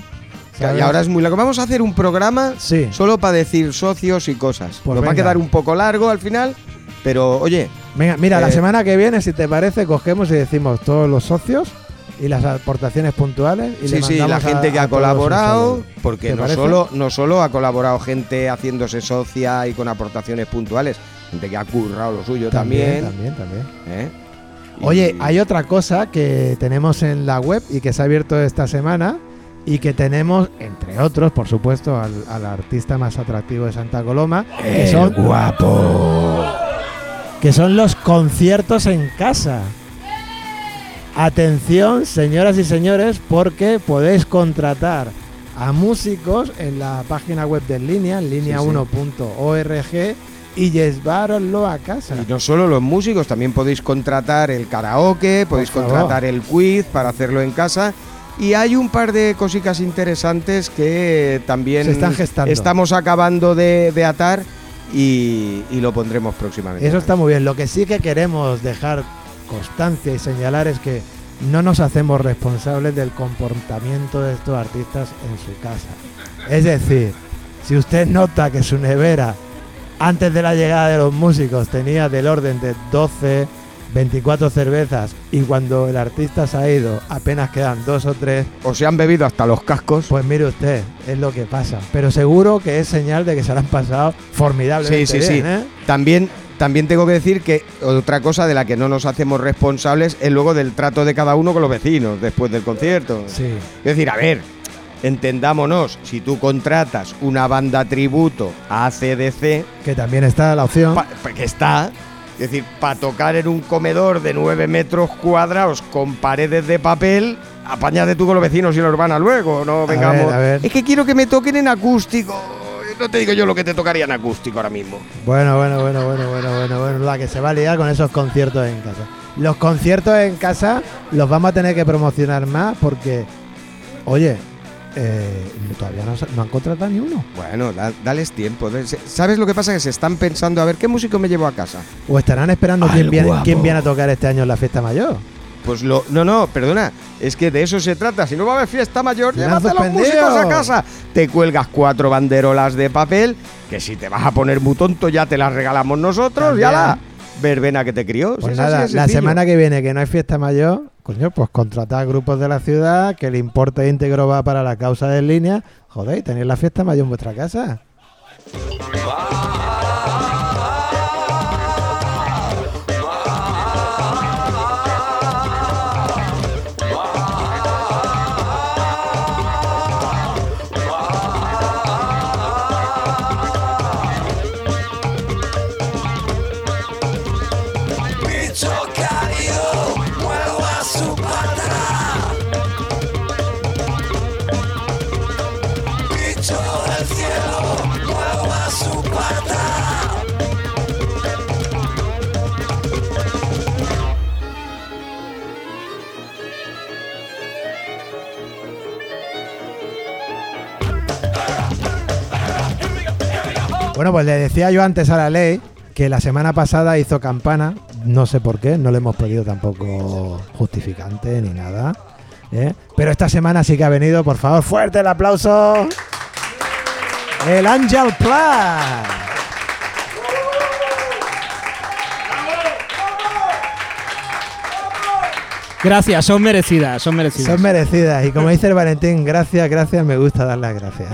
Y ahora es muy largo. Vamos a hacer un programa Sí. solo para decir socios y cosas. Pues Nos va a quedar un poco largo al final, pero oye, Venga, mira, la Eh, semana que viene, si te parece, cogemos y decimos todos los socios y las aportaciones puntuales. Y le sí, sí, la a- gente que ha colaborado, porque ¿Te no solo, no solo ha colaborado gente haciéndose socia y con aportaciones puntuales, gente que ha currado lo suyo también. También, también. ¿eh? Y- Oye, hay otra cosa que tenemos en la web y que se ha abierto esta semana y que tenemos, entre otros, por supuesto, al, al artista más atractivo de Santa Coloma, que son, guapo. que son los conciertos en casa. Atención, señoras y señores, porque podéis contratar a músicos en la página web de línea, en línea1.org, y llevároslo a casa. Y no solo los músicos, también podéis contratar el karaoke, podéis contratar el quiz para hacerlo en casa. Y hay un par de cositas interesantes que también Se están gestando. estamos acabando de, de atar y, y lo pondremos próximamente. Eso está muy bien. Lo que sí que queremos dejar constancia y señalar es que no nos hacemos responsables del comportamiento de estos artistas en su casa. Es decir, si usted nota que su nevera antes de la llegada de los músicos tenía del orden de 12, 24 cervezas y cuando el artista se ha ido apenas quedan dos o tres, O se han bebido hasta los cascos. pues mire usted, es lo que pasa. Pero seguro que es señal de que se la han pasado formidablemente Sí, sí, sí. ¿eh? También, también tengo que decir que otra cosa de la que no nos hacemos responsables es luego del trato de cada uno con los vecinos después del concierto. Sí. Es decir, a ver, entendámonos, si tú contratas una banda tributo a ACDC, Que también está la opción. que está, es decir, para tocar en un comedor de 9 metros cuadrados con paredes de papel, apáñate tú con los vecinos y los van a luego, no ver, vengamos. a ver. Es que quiero que me toquen en acústico. No te digo yo lo que te tocaría en acústico ahora mismo. Bueno, bueno, bueno, bueno, bueno, bueno, bueno, la que se va a liar con esos conciertos en casa. Los conciertos en casa los vamos a tener que promocionar más porque, oye, eh, todavía no, han contratado ni uno. Bueno, da- dales tiempo. ¿Sabes lo que pasa? Que se están pensando, a ver, ¿qué músico me llevo a casa? O estarán esperando quién viene, quién viene a tocar este año en la fiesta mayor. Pues lo. No, no, perdona. Es que de eso se trata. Si no va a haber fiesta mayor, llévate a los músicos a casa. Te cuelgas cuatro banderolas de papel, que si te vas a poner muy tonto, ya te las regalamos nosotros. Ya la verbena que te crió. Pues Si nada, la sencillo. semana que viene que no hay fiesta mayor, coño, pues contratad grupos de la ciudad, que el importe íntegro va para la causa de línea. Joder, tenéis la fiesta mayor en vuestra casa. Bueno, pues le decía yo antes a la ley que la semana pasada hizo campana, no sé por qué, no le hemos pedido tampoco justificante ni nada. ¿eh? Pero esta semana sí que ha venido, por favor, fuerte el aplauso. El Angel Plan. Gracias, son merecidas, son merecidas. Son merecidas. Y como dice el Valentín, gracias, gracias, me gusta dar las gracias.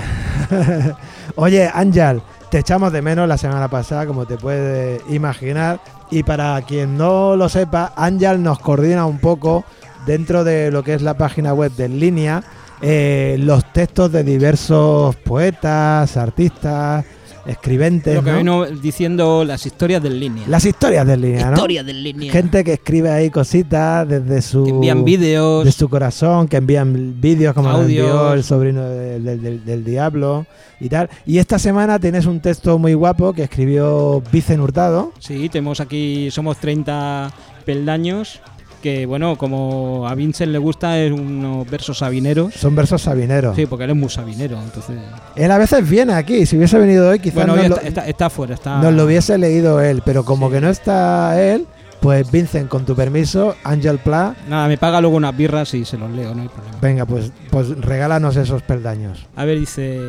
Oye, Ángel, te echamos de menos la semana pasada, como te puedes imaginar. Y para quien no lo sepa, Ángel nos coordina un poco dentro de lo que es la página web de En línea, eh, los textos de diversos poetas, artistas, escribentes, Lo que ¿no? vino diciendo las historias del línea. Las historias del línea, ¿no? historias del línea. Gente que escribe ahí cositas desde su... que envían vídeos. de su corazón, que envían vídeos como lo Audios. envió el sobrino de- del- del- del diablo y tal. Y esta semana tienes un texto muy guapo que escribió Vicen Hurtado. Sí, tenemos aquí, somos 30 peldaños. Que bueno, como a Vincent le gusta, es unos versos sabineros. Son versos sabineros. Sí, porque él es muy sabinero, entonces. Él a veces viene aquí. Si hubiese venido hoy, quizás Bueno, hoy lo, está, está, está fuera, está. nos lo hubiese leído él. Pero como Sí. que no está él, pues Vincent, con tu permiso, Ángel Pla, Nada, me paga luego unas birras y se los leo, no hay problema. venga, pues, pues regálanos esos peldaños. A ver, dice.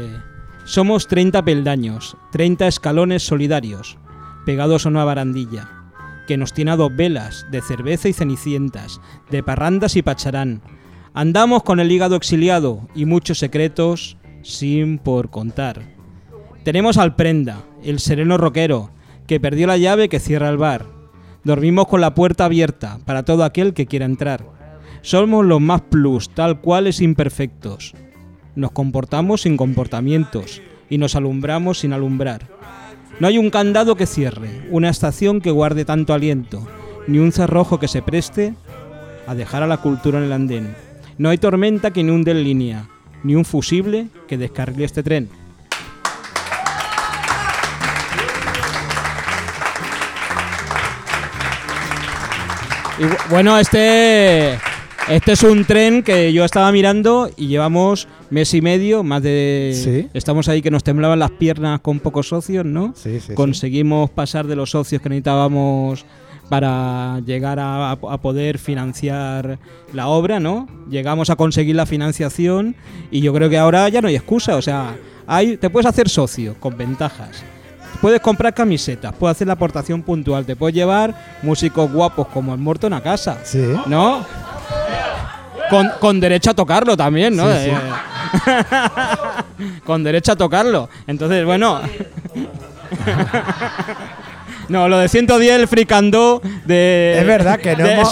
Somos 30 peldaños, 30 escalones solidarios, pegados a una barandilla, que nos tiene a dos velas, de cerveza y cenicientas, de parrandas y pacharán. Andamos con el hígado exiliado y muchos secretos sin por contar. Tenemos al prenda, el sereno roquero, que perdió la llave que cierra el bar. Dormimos con la puerta abierta para todo aquel que quiera entrar. Somos los más plus, tal cuales imperfectos. Nos comportamos sin comportamientos y nos alumbramos sin alumbrar. No hay un candado que cierre, una estación que guarde tanto aliento, ni un cerrojo que se preste a dejar a la cultura en el andén. No hay tormenta que inunde en línea, ni un fusible que descargue este tren. Bueno, este este es un tren que yo estaba mirando y llevamos mes y medio, más de Sí. estamos ahí que nos temblaban las piernas con pocos socios, ¿no? Sí, sí, Conseguimos pasar de los socios que necesitábamos para llegar a, a poder financiar la obra, ¿no? Llegamos a conseguir la financiación y yo creo que ahora ya no hay excusa, o sea, hay, te puedes hacer socio con ventajas. Puedes comprar camisetas, puedes hacer la aportación puntual, te puedes llevar músicos guapos como el Morton a casa, Sí. ¿no? Con, con derecho a tocarlo también, ¿no? Sí, sí. Eh, con derecho a tocarlo. Entonces, bueno. no, lo de 110 el fricandó de. Es verdad que no hemos-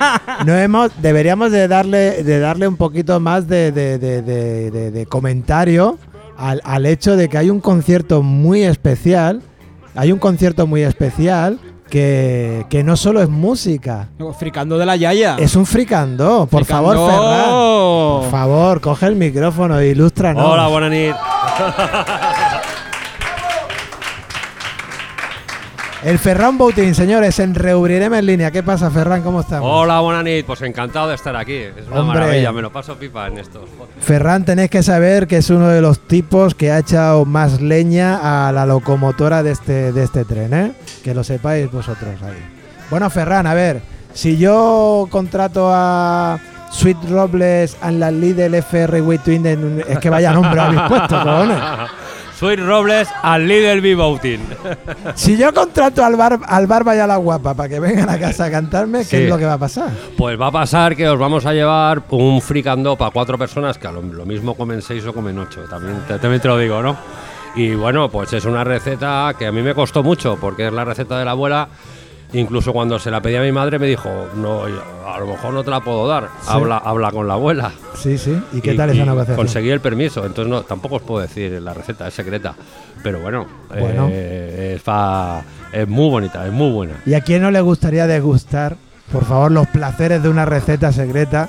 No hemos, deberíamos de darle, de darle un poquito más de- de- de- de comentario al, al hecho de que hay un concierto muy especial, hay un concierto muy especial que, que no solo es música, fricando de la Yaya. es un fricandó. Por favor. Ferran. Por favor, coge el micrófono e ilústranos. Hola, buenas nit. El Ferran Boutin, señores, en Reubrirem en línea. ¿Qué pasa, Ferran? ¿Cómo estamos? Hola, buenas nit. Pues encantado de estar aquí. Es una Hombre. maravilla, me lo paso pipa en estos. Ferran, tenéis que saber que es uno de los tipos que ha echado más leña a la locomotora de este, de este tren, ¿eh? Que lo sepáis vosotros ahí. Bueno, Ferran, a ver, si yo contrato a Sweet Robles and la Lidl FR Way Twin, en- es que vaya nombre habéis puesto, cojones. Soy Robles al Lidl B-Boutin. Si yo contrato al bar, al Barba y a la Guapa para que vengan a casa a cantarme, ¿qué Sí. es lo que va a pasar? Pues va a pasar que os vamos a llevar un fricando para cuatro personas que lo mismo comen seis o comen ocho. También te, también te lo digo, ¿no? Y bueno, pues es una receta que a mí me costó mucho porque es la receta de la abuela. Incluso cuando se la pedí a mi madre me dijo, no, a lo mejor no te la puedo dar. Habla, habla con la abuela. Sí, sí. ¿Y qué tal esa negociación? Conseguí el permiso, entonces no, tampoco os puedo decir la receta, es secreta. Pero bueno, Bueno. eh, es, muy bonita, es muy buena. ¿Y a quién no le gustaría degustar, por favor, los placeres de una receta secreta?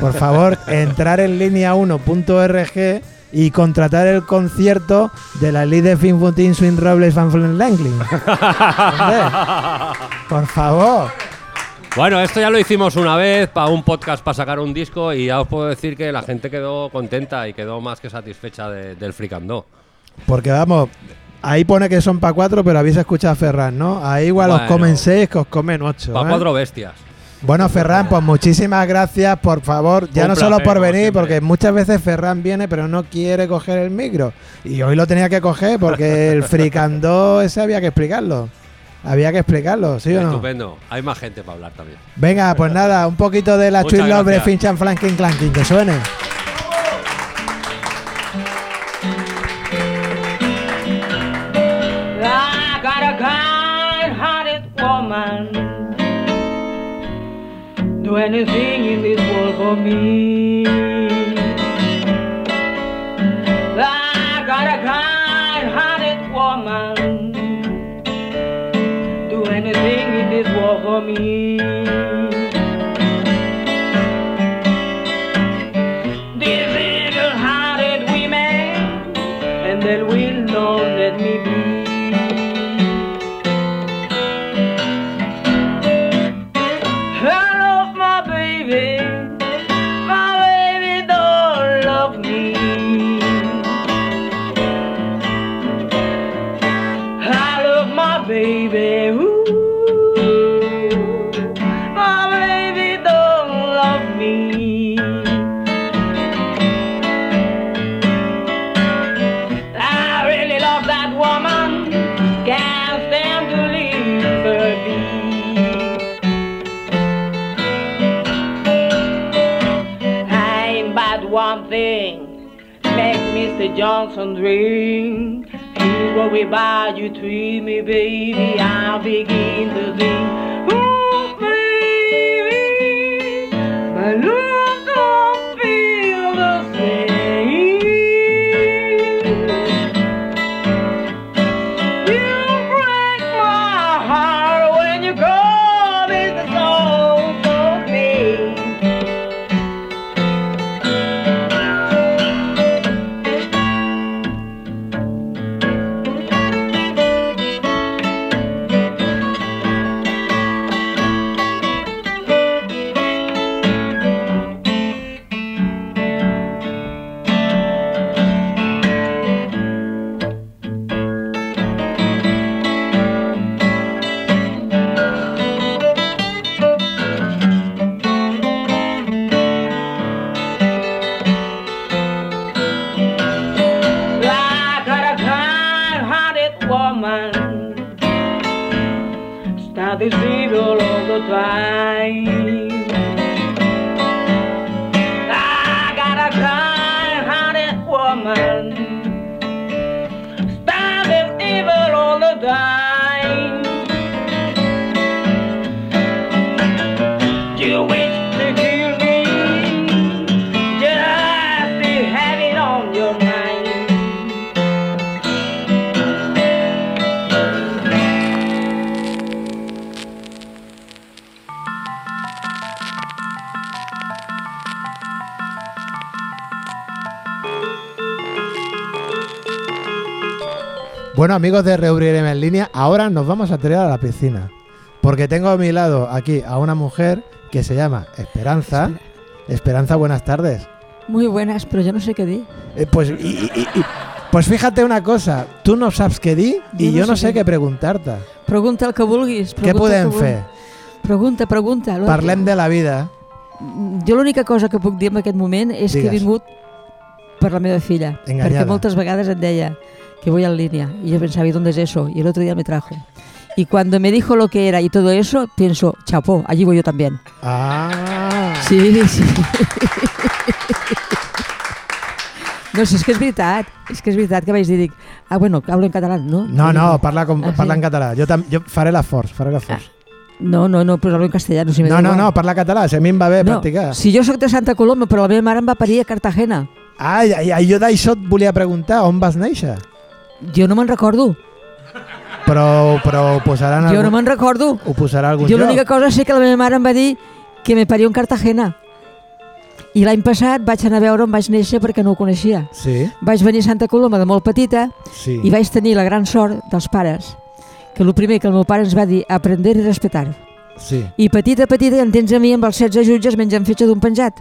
Por favor, entrar en línea 1.org y contratar el concierto de la líder Finfontin Swing Robles Van Flen Langling. Por favor. Bueno, esto ya lo hicimos una vez para un podcast para sacar un disco y ya os puedo decir que la gente quedó contenta y quedó más que satisfecha de- del fricandó. Porque vamos, ahí pone que son para cuatro, pero habéis escuchado a Ferran, ¿no? Ahí igual os Bueno. comen seis que os comen ocho. Para ¿eh? cuatro bestias. Bueno, Ferran, pues muchísimas gracias, por favor. Ya Un no solo placer, por como venir, siempre. porque muchas veces Ferran viene, pero no quiere coger el micro. Y hoy lo tenía que coger porque el fricandó ese había que explicarlo. Había que explicarlo, ¿sí o no? Estupendo. Hay más gente para hablar también. Venga, pues nada, un poquito de la Twin Love. Finchan Flanking Clanking, que suene. I got a kind-hearted woman. Do anything in this world for me. I got a kind-hearted woman. Do anything in this world for me. Johnson drink. Here's what we buy, you treat me, baby. I'll begin to sing. Bueno, amigos de Reubrireme en línea, ahora nos vamos a tirar a la piscina. Porque tengo a mi lado aquí a una mujer que se llama Esperanza. Esperanza, buenas tardes. Muy buenas, pero yo no sé qué di. Eh, pues, y- y- y- y- pues fíjate una cosa, tú no sabes qué di y yo no sé qué preguntarte. Pregunta el que vulguis. Què podem que fer? Pregunta, pregunta. Parlem de la vida. Jo l'única cosa que puc dir en aquest moment és que he Digues. vingut per la meva filla. Enganyada. Perquè moltes vegades em deia que voy en línea y yo pensaba, ¿y dónde es eso? Y el otro día me trajo. Y cuando me dijo lo que era y todo eso, pienso, chapó, allí voy yo también. Ah, Sí, sí. No, si és que és veritat, és que és veritat que vaig dir, dic, ah, bueno, hablo en català, no? no, no, parla, com, Ah, sí? parla en català. Jo, tam, jo faré l'esforç, faré l'esforç. No, no, no, pues hablo en castellano. Si No, no, igual. no, parla català, si a mi em va bé no, practicar. si jo sóc de Santa Coloma, però la meva mare em va parir a Cartagena. Ai, ai, ai, jo d'això et volia preguntar, on vas néixer? Jo no me'n recordo, Però, però ho posarà en jo no algun, me'n recordo. ho posarà algun Jo lloc. l'única cosa sé que la meva mare em va dir que me parió en Cartagena. I l'any passat vaig anar a veure on vaig néixer perquè no ho coneixia. Sí, Vaig venir a Santa Coloma de molt petita sí. i vaig tenir la gran sort dels pares que el primer que el meu pare ens va dir aprender i respetar. sí. I petita, petita, ja em tens a mi amb els 16 jutges menjant fetge d'un penjat.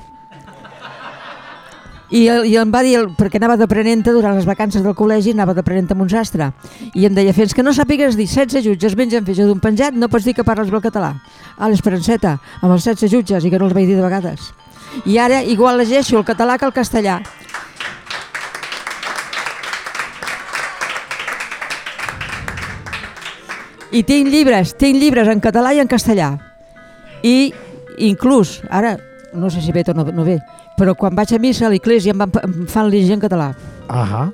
I, I em va dir, perquè anava d'aprenenta durant les vacances del col·legi, anava d'aprenenta amb un sastre. I em deia, fins que no sàpigues dir 16 jutges mengen fetge d'un penjat, no pots dir que parles bé català. A l'Esperanceta, amb els 16 jutges, i que no els vaig dir de vegades. I ara igual llegeixo el català que el castellà. I tinc llibres, tinc llibres en català i en castellà. I inclús, ara, no sé si ve o no, no ve, però quan vaig a missa a l'església em, van, em fan llegir en català. Ahà.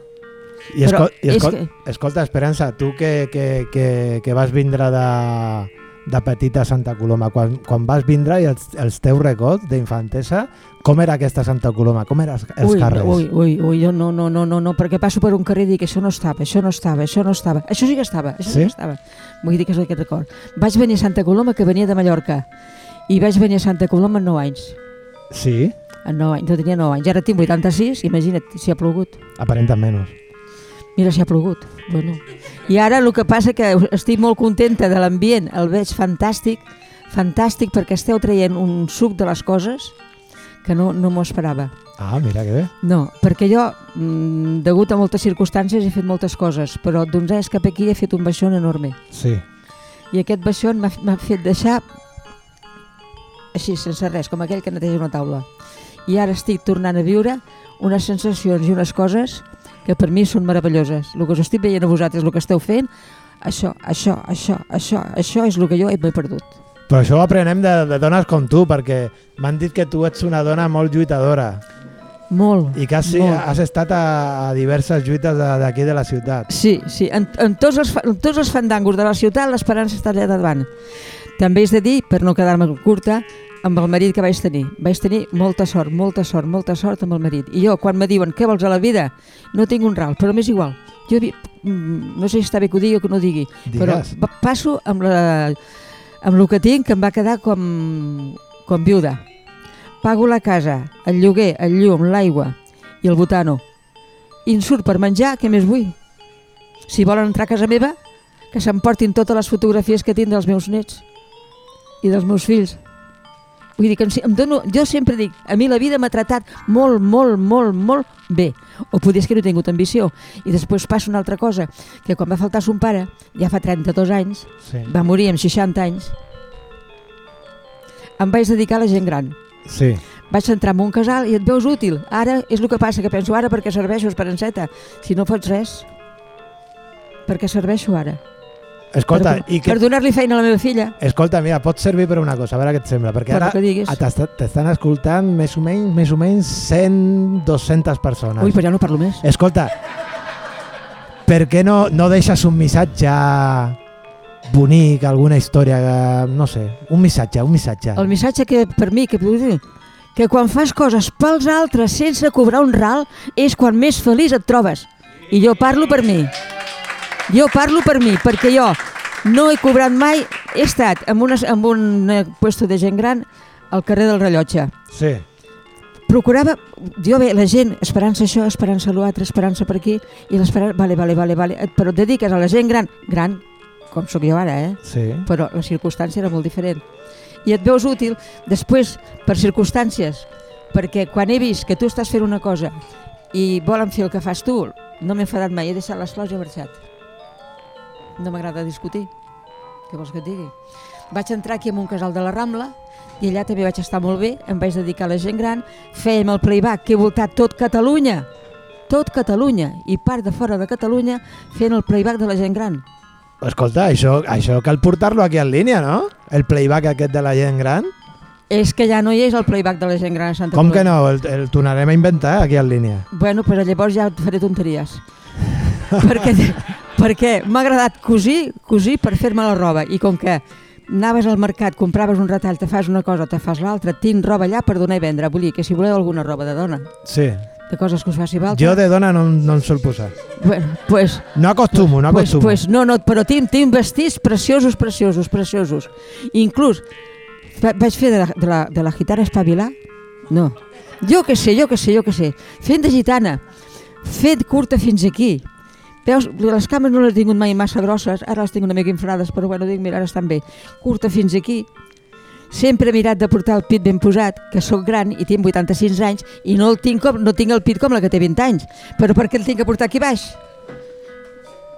I, escol, i escol, que- escolta, Esperança, tu que, que, que, que vas vindre de, de petita a Santa Coloma? Quan, quan vas vindre i els, els teus records d'infantesa, com era aquesta Santa Coloma? Com eren els, els ui, carrers? ui, ui, ui, jo no, no, no, no, no, perquè passo per un carrer i dic això no estava, això no estava, això no estava. Això sí que estava, això sí, Sí? que estava. Vull dir que és aquest record. Vaig venir a Santa Coloma, que venia de Mallorca, i vaig venir a Santa Coloma amb 9 anys. Sí? En 9 anys, jo tenia 9 anys. Ara tinc 86, imagina't si ha plogut. Aparenta menys. Mira si ha plogut. Bueno. I ara el que passa que estic molt contenta de l'ambient, el veig fantàstic, fantàstic perquè esteu traient un suc de les coses que no, no m'ho esperava. Ah, mira que bé. No, perquè jo, mm, degut a moltes circumstàncies, he fet moltes coses, però d'uns anys cap aquí he fet un baixón enorme. Sí. I aquest baixón m'ha fet deixar així, sense res, com aquell que neteja una taula. I ara estic tornant a viure unes sensacions i unes coses que per mi són meravelloses. El que us estic veient a vosaltres, el que esteu fent, això, això, això, això, això és el que jo he m'he perdut. Però això ho aprenem de, de dones com tu, perquè m'han dit que tu ets una dona molt lluitadora Molt. i que has, molt. has estat a, a diverses lluites d'aquí de, de la ciutat. Sí, sí, en, en, tots els, en tots els fandangos de la ciutat l'esperança està allà davant. També és de dir, per no quedar-me curta, amb el marit que vaig tenir. Vaig tenir molta sort, molta sort, molta sort amb el marit. I jo, quan me diuen què vols a la vida, no tinc un ral, però m'és igual. Jo mm, no sé si està bé que ho digui o que no ho digui, però Digues. va- passo amb, la, amb el que tinc, que em va quedar com, com viuda. Pago la casa, el lloguer, el llum, l'aigua i el botano. I em surt per menjar, què més vull? Si volen entrar a casa meva, que s'emportin totes les fotografies que tinc dels meus nets i dels meus fills. Vull dir que em, dono, jo sempre dic, a mi la vida m'ha tratat molt, molt, molt, molt bé. O potser és que no he tingut ambició. I després passa una altra cosa, que quan va faltar son pare, ja fa 32 anys, Sí. va morir amb 60 anys, em vaig dedicar a la gent gran. sí. Vaig entrar en un casal i et veus útil. Ara és el que passa, que penso ara perquè serveixo, Esperanceta. Si no fots res, perquè serveixo ara. Escolta, per, i que, per donar-li feina a la meva filla. escolta, mira, pot servir per una cosa, a veure què et sembla, perquè Per ara t'estan escoltant més o menys, més o menys 100, 200 persones. Ui, però ja no parlo més. Escolta, per què no, no deixes un missatge bonic, alguna història, no sé, un missatge, un missatge. El missatge que per mi, que vull dir, que quan fas coses pels altres sense cobrar un ral és quan més feliç et trobes. I jo parlo per mi. Jo parlo per mi, perquè jo no he cobrat mai, he estat en, una, en un eh, puesto de gent gran al carrer del rellotge. Sí, procurava, jo bé, la gent, esperança això, esperança l'altre, esperança per aquí, i l'esperança, vale, vale, vale, vale, però et dediques a la gent gran, gran, com sóc jo ara, eh? sí. però la circumstància era molt diferent. I et veus útil després per circumstàncies, perquè quan he vist que tu estàs fent una cosa i volen fer el que fas tu, no m'he enfadat mai, he deixat les flors i he marxat. No m'agrada discutir. Què vols que et digui? Vaig entrar aquí en un casal de la Rambla i allà també vaig estar molt bé, em vaig dedicar a la gent gran, fèiem el playback que he voltat tot Catalunya, tot Catalunya i part de fora de Catalunya fent el playback de la gent gran. Escolta, això, això cal portar-lo aquí en línia, no? El playback aquest de la gent gran. És que ja no hi és el playback de la gent gran a Santa Com Coloma. que no? El, el tornarem a inventar aquí en línia. Bueno, però llavors ja et faré tonteries. perquè perquè m'ha agradat cosir, cosir per fer-me la roba i com que anaves al mercat, compraves un retall, te fas una cosa, te fas l'altra, tinc roba allà per donar i vendre. Vull dir que si voleu alguna roba de dona, Sí. de coses que us faci falta... Jo de dona no, no em sol posar. Bueno, pues, No acostumo, no pues, acostumo. pues, no, no, però tinc, tinc vestits preciosos, preciosos, preciosos. Inclús va- vaig fer de la, de la, de la gitana espavilar? No. Jo que sé, jo que sé, jo que sé. Fent de gitana, fent curta fins aquí. Veus, les cames no les he tingut mai massa grosses, ara les tinc una mica inflades, però bueno, dic, mira, ara estan bé. Curta fins aquí. Sempre he mirat de portar el pit ben posat, que sóc gran i tinc 86 anys i no, el tinc com, no tinc el pit com la que té 20 anys. Però per què el tinc que portar aquí baix?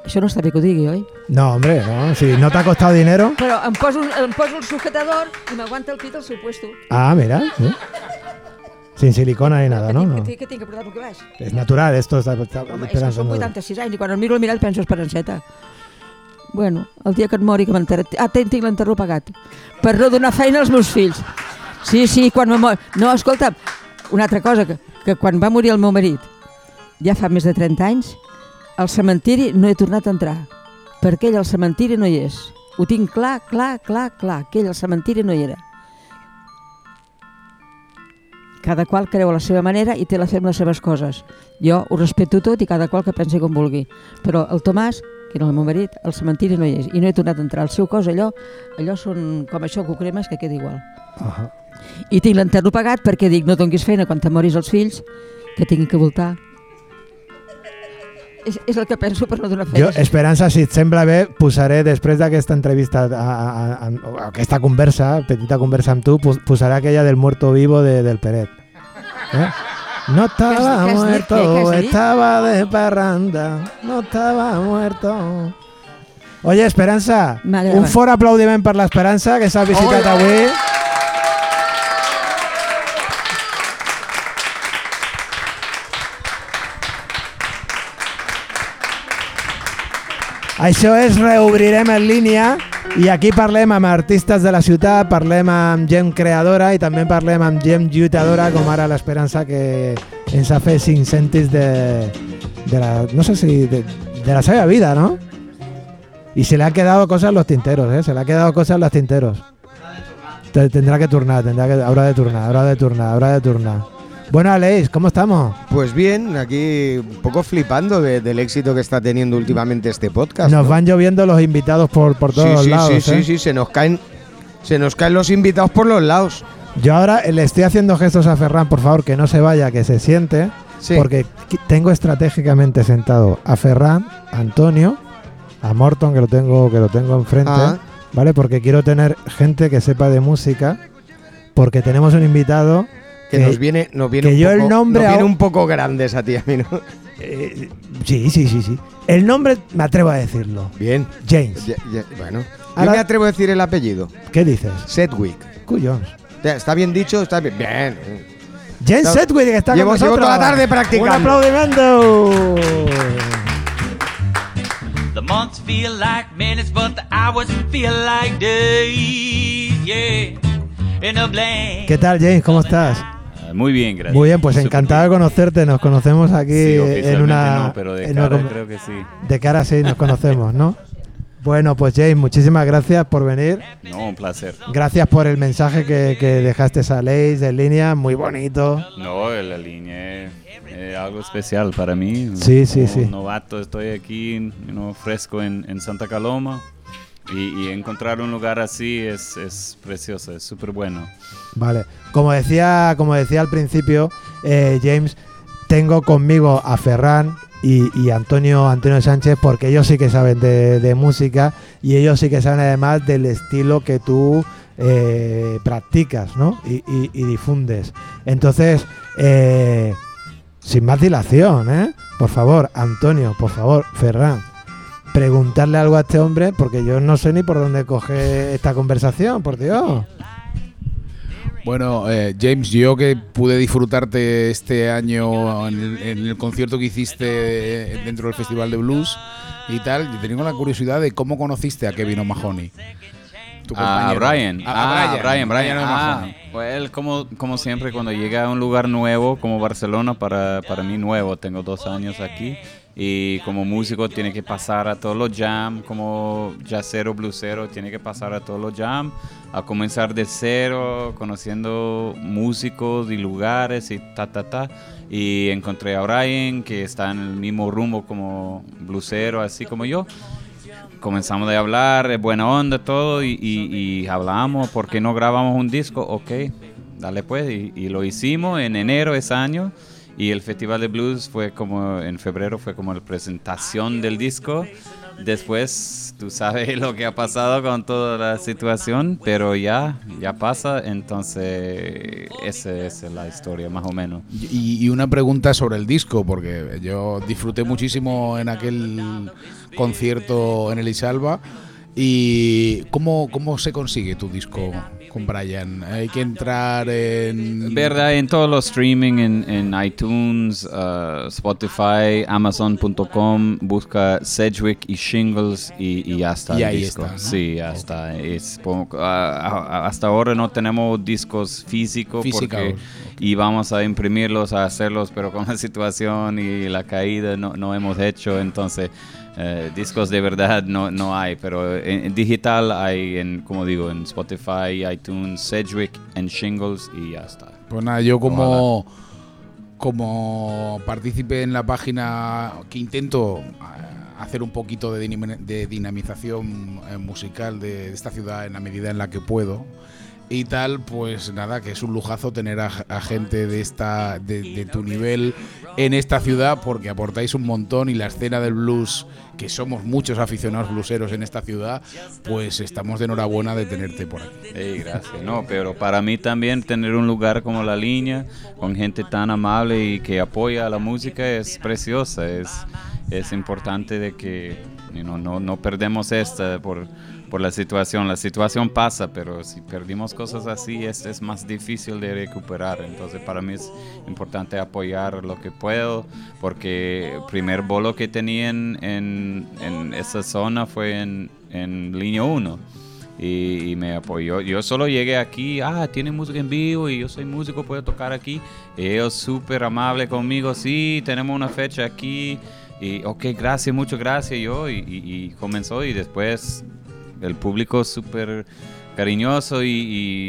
Això no està bé que ho digui, oi? No, hombre, no. Si no t'ha costat dinero... Però em poso, un- em poso el sujetador i m'aguanta el pit al seu puesto. Ah, mira. Sí. Sin silicona ni nada, que, ¿no? tinc, no. que, tinc, que tinc que portar-lo aquí baix. Es natural, esto está... está Home, és que són 86 anys i quan em miro al mirall penso esperanceta. Bueno, el dia que et mori que m'enterré... Ah, tinc, tinc l'enterró pagat. Per no donar feina als meus fills. Sí, sí, quan me mor... No, escolta, una altra cosa, que, que quan va morir el meu marit, ja fa més de 30 anys, al cementiri no he tornat a entrar, perquè ell al cementiri no hi és. Ho tinc clar, clar, clar, clar, que ell al cementiri no hi era. Cada qual creu a la seva manera i té la fe amb les seves coses. Jo ho respeto tot i cada qual que pensi com vulgui. Però el Tomàs, que era el meu marit, al cementiri no hi és. I no he tornat a entrar. El seu cos, allò, allò són com això que ho cremes, que queda igual. Ajá. I tinc l'enterro pagat perquè dic, no donguis feina quan te moris els fills, que tinguin que voltar. És, és el que penso per no donar Jo, feina. Esperança, si et sembla bé, posaré, després d'aquesta entrevista, a, a, a, a, aquesta conversa, petita conversa amb tu, pos, posaré aquella del muerto vivo de, del Peret. ¿Eh? No estaba ¿Qué has- qué has muerto, estaba de parranda, no estaba muerto. Oye, Esperança, un fort aplaudiment per l'Esperança, que s'ha visitat avui. Això és Reobrirem en línia i aquí parlem amb artistes de la ciutat, parlem amb gent creadora i també parlem amb gent lluitadora com ara l'Esperança que ens ha fet cèntims de, de la, no sé si de, de la seva vida, ¿no? Y se le han quedado cosas en los tinteros, ¿eh? Se le ha quedado cosas en los tinteros. Te- Tendrá que turnar, tendrá que, habrá de turnar, habrá de turnar, habrá de turnar. Bueno, Aleix, ¿cómo estamos? Pues bien, aquí un poco flipando de- del éxito que está teniendo últimamente este podcast. Nos ¿no? van lloviendo los invitados por, por todos sí, los sí, lados. sí, ¿eh? sí, sí, se nos caen, se nos caen los invitados por los lados. Yo ahora le estoy haciendo gestos a Ferran, por favor, que no se vaya, que se siente, Sí. porque tengo estratégicamente sentado a Ferran, a Antonio, a Morton, que lo tengo, que lo tengo enfrente, Ah. ¿vale? Porque quiero tener gente que sepa de música, porque tenemos un invitado que, nos viene, nos viene que un yo poco, el nombre nos viene un poco grandes a ti a mí, ¿no? Eh, sí, sí, sí, sí. El nombre me atrevo a decirlo. Bien. James. Ya- ya- bueno, Ahora- yo me atrevo a decir el apellido. ¿Qué dices? Sedgwick. Cuyons. ¿Está bien dicho? Está bien. Bien. James Está- Sedgwick, que está Llevo- con llevo nosotros. toda la tarde practicando. Un aplaudimiento. The months feel like minutes, but the hours feel like days. Yeah, in a blank. ¿Qué tal, James? ¿Cómo estás? Muy bien, gracias. Muy bien, pues Súper encantado de conocerte. Nos conocemos aquí Sí, en una. no, pero de una cara com- creo que sí. De cara sí nos conocemos, ¿no? Bueno, pues James, muchísimas gracias por venir. No, un placer. Gracias por el mensaje que, que dejaste a Leis en línea, muy bonito. No, la línea es, algo especial para mí. Sí, sí, Como sí. novato estoy aquí, you know, fresco en, en Santa Coloma. Y, encontrar un lugar así es, es precioso, es súper bueno. Vale. Como decía, como decía al principio, eh, James, tengo conmigo a Ferran y, Antonio, Antonio Sánchez porque ellos sí que saben de, de música y ellos sí que saben además del estilo que tú eh, practicas ¿no? y, y- y difundes. Entonces, eh, sin más dilación, ¿eh? por favor, Antonio, por favor, Ferran, preguntarle algo a este hombre porque yo no sé ni por dónde coge esta conversación, por Dios. Bueno, eh, James, yo que pude disfrutarte este año en el, en el concierto que hiciste dentro del Festival de Blues y tal, yo tengo la curiosidad de cómo conociste a Kevin O'Mahony. Ah, compañero. Brian. A- a Ah, Brian, Brian, Brian. Ah, O'Mahony. pues él, como, como siempre, cuando llega a un lugar nuevo, como Barcelona, para, para mí nuevo, tengo dos años aquí, y como músico tiene que pasar a todos los jam, como jazzero, bluesero, tiene que pasar a todos los jam, a comenzar de cero, conociendo músicos y lugares y ta, ta, ta. Y encontré a Brian, que está en el mismo rumbo como bluesero, así como yo comenzamos a hablar, eh, buena onda, todo, y, y- y hablamos, ¿por qué no grabamos un disco? Ok, dale pues, y, y lo hicimos en enero ese año, y el Festival de Blues fue como, en febrero fue como la presentación del disco. Después, tú sabes lo que ha pasado con toda la situación, pero ya, ya pasa, entonces esa es la historia más o menos. Y, y una pregunta sobre el disco, porque yo disfruté muchísimo en aquel concierto en el Isalba. ¿Y cómo, cómo se consigue tu disco con Brian? Hay que entrar en... Verdad, en todos los streaming, en, en iTunes, uh, Spotify, Amazon.com, busca Sedgwick y Shingles y, y ya está. Y el ahí disco. está, ¿no? Sí, ya está. Es como- ah, ah, hasta ahora no tenemos discos físicos Físicos, porque y vamos a imprimirlos, a hacerlos, pero con la situación y la caída no, no hemos hecho. Entonces, Eh, discos de verdad no, no hay, pero en, en digital hay, en, como digo, en Spotify, iTunes, Sedgwick, en Shingles y ya está. Pues nada, yo como, como partícipe en la página que intento eh, hacer un poquito de, dinami- de dinamización eh, musical de esta ciudad en la medida en la que puedo y tal, pues nada, que es un lujazo tener a, a gente de esta de, de tu nivel en esta ciudad porque aportáis un montón y la escena del blues, que somos muchos aficionados blueseros en esta ciudad, pues estamos de enhorabuena de tenerte por aquí. Ey, gracias. No, pero para mí también tener un lugar como La Línea, con gente tan amable y que apoya a la música es preciosa. Es, es importante de que you know, no, no perdemos esta por, por la situación. La situación pasa, pero si perdimos cosas así es, más difícil de recuperar. Entonces para mí es importante apoyar lo que puedo, porque el primer bolo que tenía en, esa zona fue en, en línea 1 y, me apoyó. Yo solo llegué aquí, ah, tiene música en vivo y yo soy músico, puedo tocar aquí. Ellos súper amables conmigo, sí, tenemos una fecha aquí. Y ok, gracias, muchas gracias yo. Y comenzó y después el público súper cariñoso y,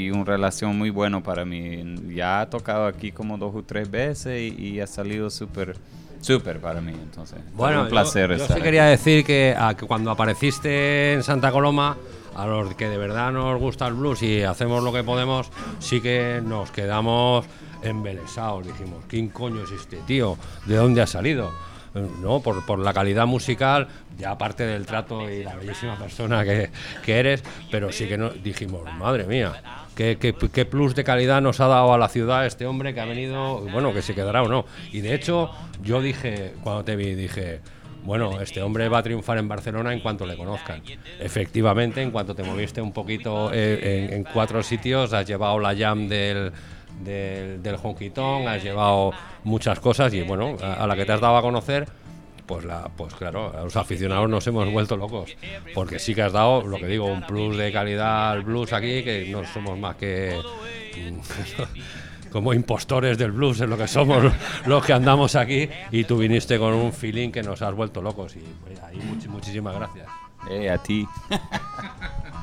y una relación muy bueno para mí. Ya ha tocado aquí como dos o tres veces y, y ha salido súper, súper para mí. Entonces, Bueno, un placer yo, yo estar sí quería decir que, a- que cuando apareciste en Santa Coloma, a los que de verdad nos gusta el blues y hacemos lo que podemos, sí que nos quedamos embelesados. Dijimos, ¿quién coño es este tío? ¿De dónde ha salido? No, por, por la calidad musical, ya aparte del trato y la bellísima persona que, que eres, pero sí que no, dijimos, madre mía, ¿qué, qué, qué plus de calidad nos ha dado a la ciudad este hombre que ha venido, bueno, que se quedará o no. Y de hecho, yo dije, cuando te vi, dije, bueno, este hombre va a triunfar en Barcelona en cuanto le conozcan. Efectivamente, en cuanto te moviste un poquito eh, en, en cuatro sitios, has llevado la jam del, del, del tonk, has llevado muchas cosas y bueno, a, a la que te has dado a conocer, pues, la, pues claro, a los aficionados nos hemos vuelto locos. Porque sí que has dado, lo que digo, un plus de calidad al blues aquí, que no somos más que... como impostores del blues es lo que somos los que andamos aquí y tú viniste con un feeling que nos has vuelto locos y pues, ahí much- muchísimas gracias. Eh, a ti.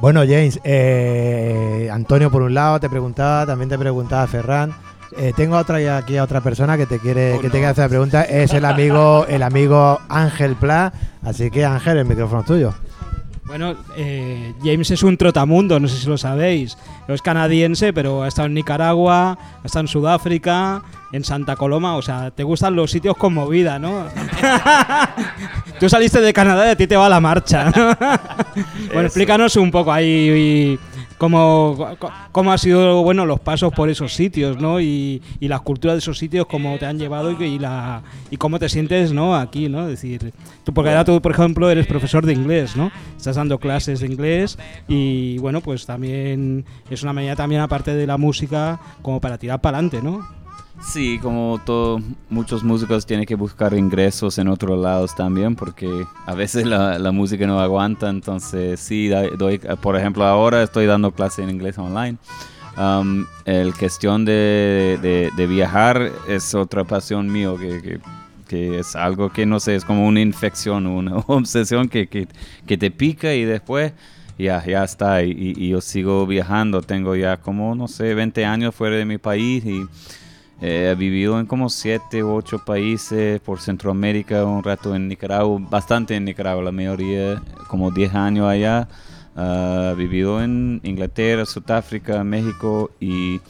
Bueno, James, eh, Antonio por un lado te preguntaba, también te preguntaba Ferran. Eh, tengo otra aquí a otra persona que te quiere que te quiere hacer la pregunta. Es el amigo el amigo Ángel Pla. Así que Ángel, el micrófono es tuyo. Bueno, eh, James es un trotamundo, no sé si lo sabéis. Es canadiense, pero ha estado en Nicaragua, ha estado en Sudáfrica, en Santa Coloma. O sea, te gustan los sitios con movida, ¿no? Tú saliste de Canadá y a ti te va la marcha. bueno, explícanos un poco ahí cómo, cómo ha sido bueno los pasos por esos sitios, ¿no? Y, y las culturas de esos sitios, cómo te han llevado y, y la, y cómo te sientes, ¿no? Aquí, ¿no? Es decir, tú, porque ahora tú, por ejemplo, eres profesor de inglés, ¿no? Estás dando clases de inglés y, bueno, pues también es una manera también, aparte de la música, como para tirar para adelante, ¿no? Sí, como todos muchos músicos tienen que buscar ingresos en otros lados también porque a veces la, música no aguanta, entonces sí, doy, por ejemplo ahora estoy dando clases en inglés online. Um, el cuestión de, viajar es otra pasión mío que, es algo que no sé, es como una infección, una obsesión que, te pica y después ya, ya está. Y yo sigo viajando, tengo ya como, no sé, 20 años fuera de mi país y eh, he vivido en como 7 u 8 países por Centroamérica, un rato en Nicaragua, bastante en Nicaragua, la mayoría, como 10 años allá. He vivido en Inglaterra, Sudáfrica, México y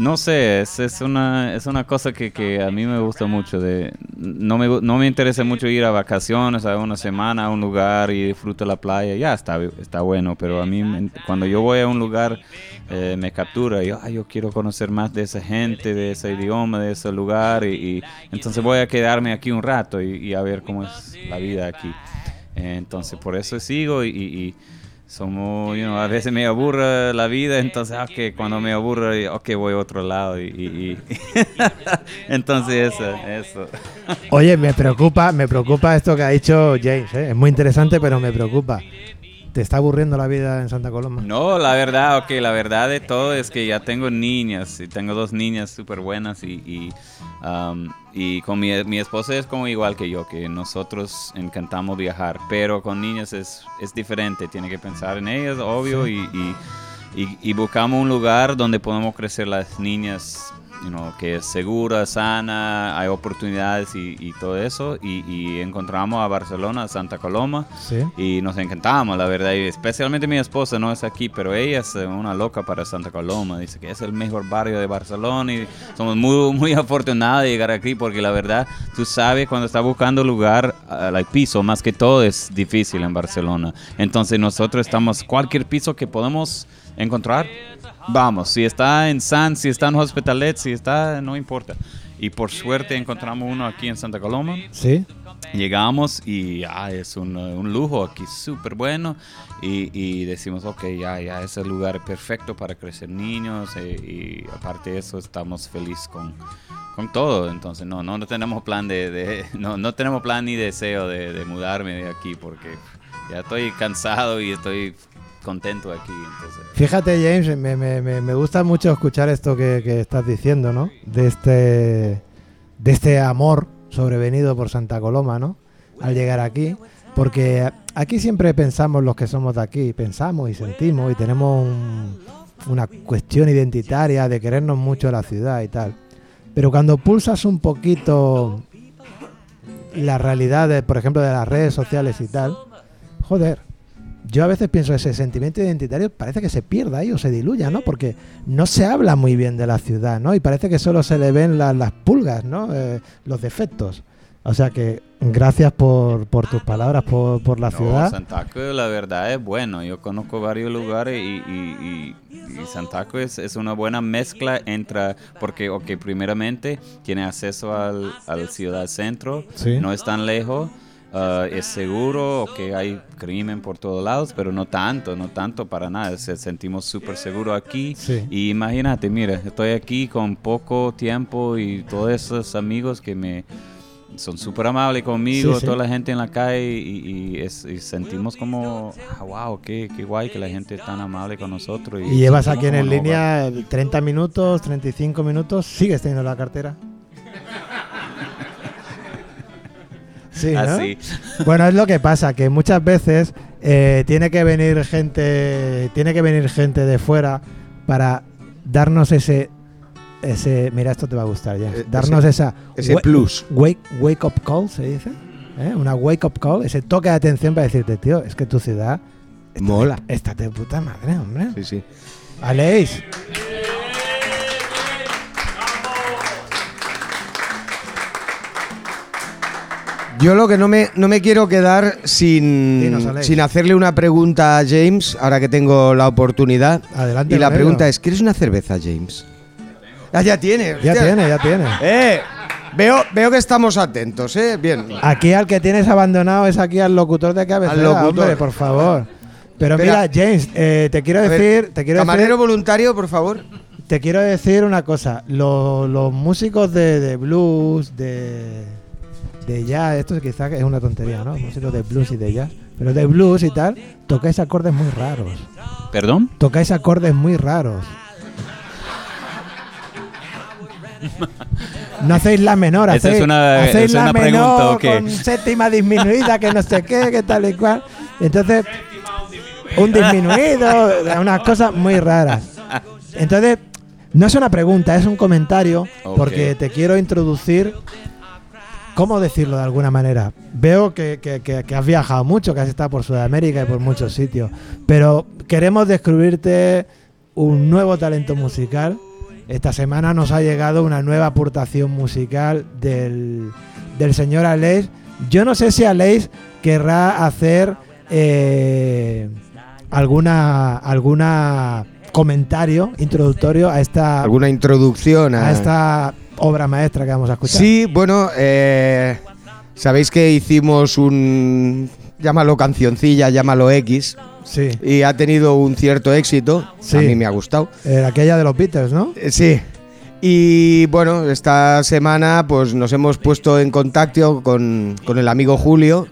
no sé, es, es, una, es una cosa que, que a mí me gusta mucho. De, no, me, no me interesa mucho ir a vacaciones, a una semana a un lugar y disfruto la playa. Ya está, está bueno, pero a mí cuando yo voy a un lugar eh, me captura. Yo, "Ay, yo quiero conocer más de esa gente, de ese idioma, de ese lugar. Y, y entonces voy a quedarme aquí un rato y, a ver cómo es la vida aquí. Entonces por eso sigo y- y somos, you know, a veces me aburre la vida, entonces, ok, cuando me aburre, ok, voy a otro lado. Y, y- y- entonces, eso, eso. Oye, me preocupa, me preocupa esto que ha dicho James, ¿eh? es muy interesante, pero me preocupa. ¿Te está aburriendo la vida en Santa Coloma? No, la verdad, ok, la verdad de todo es que ya tengo niñas, y tengo dos niñas súper buenas y, y, um, y con mi, mi esposa es como igual que yo, que nosotros encantamos viajar, pero con niñas es, es diferente, tiene que pensar en ellas, obvio, y, y, y- y buscamos un lugar donde podemos crecer las niñas, you know, que es segura, sana, hay oportunidades y, y todo eso, y, y encontramos a Barcelona, Santa Coloma, Sí. y nos encantamos, la verdad. Y especialmente mi esposa no es aquí, pero ella es una loca para Santa Coloma. Dice que es el mejor barrio de Barcelona y somos muy, muy afortunados de llegar aquí porque la verdad, tú sabes, cuando estás buscando lugar, al piso, más que todo, es difícil en Barcelona. Entonces nosotros estamos, cualquier piso que podemos encontrar, vamos. Si está en San, si está en Hospitalet, si está, no importa. Y por suerte encontramos uno aquí en Santa Coloma. Sí. Llegamos y ya es un, un lujo aquí, súper bueno. Y, y decimos, ok, ya, ya es el lugar perfecto para crecer niños. eh, y aparte de eso, estamos felices con, con todo. Entonces, no, no, no tenemos plan de, de- no, no tenemos plan ni deseo de, de mudarme de aquí porque ya estoy cansado y estoy contento aquí. Fíjate, James, me, me- me- gusta mucho escuchar esto que, estás diciendo, ¿no? De este, de este amor sobrevenido por Santa Coloma, ¿no? Al llegar aquí. Porque aquí siempre pensamos los que somos de aquí, pensamos y sentimos y tenemos un- una cuestión identitaria de querernos mucho la ciudad y tal. Pero cuando pulsas un poquito la realidad, de, por ejemplo, de las redes sociales y tal, joder, yo a veces pienso ese sentimiento identitario parece que se pierda ahí o se diluya, ¿no? Porque no se habla muy bien de la ciudad, ¿no? Y parece que solo se le ven la- las pulgas, ¿no? Eh, los defectos. O sea que gracias por, por tus palabras, por, por la No, ciudad. Santaco, la verdad es bueno. Yo conozco varios lugares y, y, y- y Santaco es, es una buena mezcla entre, porque, ok, primeramente tiene acceso al, al ciudad centro, Sí. no es tan lejos. Ah, es seguro, que hay crimen por todos lados, pero no tanto, no tanto para nada. Se sentimos súper seguros aquí. Sí. Y imagínate, mira, estoy aquí con poco tiempo y todos esos amigos que me son súper amables conmigo, Sí, sí. toda la gente en la calle y, y es- y sentimos como, ah, wow, qué, qué guay que la gente es tan amable con nosotros. Y llevas sentimos aquí en, en línea 30 minutos, 35 minutos, sigues teniendo la cartera. Sí, ¿no? Así. Bueno, es lo que pasa, que muchas veces eh, tiene que venir gente, tiene que venir gente de fuera para darnos ese, ese, mira esto te va a gustar, James, Eh, darnos ese- esa ese plus. wake, wake up call, se dice, ¿eh? una wake up call, ese toque de atención para decirte, tío, es que tu ciudad Mola. está de puta madre, hombre. Sí, sí. Aleix. Yo lo que no me, no me quiero quedar sin, Dinos, sin hacerle una pregunta a James, ahora que tengo la oportunidad. Adelante Y la pregunta es, ¿quieres una cerveza, James? Ah, ya tiene. Ya hostia. tiene, ya tiene. Eh, veo, veo que estamos atentos, ¿eh? Bien. Aquí al que tienes abandonado es aquí al locutor de cabecera, Al locutor. hombre, por favor. Pero Espera. mira, James, eh, te quiero A ver, decir, te quiero Camarero decir, voluntario, por favor. te quiero decir una cosa. Lo- los músicos de, de blues, de, de jazz, esto quizás es una tontería, ¿no? Músicos de blues y de jazz, pero de blues y tal, tocáis acordes muy raros. ¿Perdón? Tocáis acordes muy raros. No hacéis la menor, hacéis, es una- hacéis es la una pregunta, menor ¿o qué? con séptima disminuida, que no sé qué, que tal y cual. Entonces, un disminuido, unas cosas muy raras. Entonces, no es una pregunta, es un comentario, porque te quiero introducir. ¿Cómo decirlo de alguna manera? Veo que, que- que- que has viajado mucho, que has estado por Sudamérica y por muchos sitios, pero queremos descubrirte un nuevo talento musical. Esta semana nos ha llegado una nueva aportación musical del, del señor Aleix. Yo no sé si Aleix querrá hacer eh, alguna alguna comentario introductorio a esta ¿Alguna introducción a, a esta obra maestra que vamos a escuchar. Sí, bueno, eh, sabéis que hicimos un. Llámalo cancioncilla, llámalo X. Sí. Y ha tenido un cierto éxito. Sí. A mí me ha gustado. Aquella de los Beatles, ¿no? Eh, Sí. Y bueno, esta semana pues nos hemos puesto en contacto con, con el amigo Julio.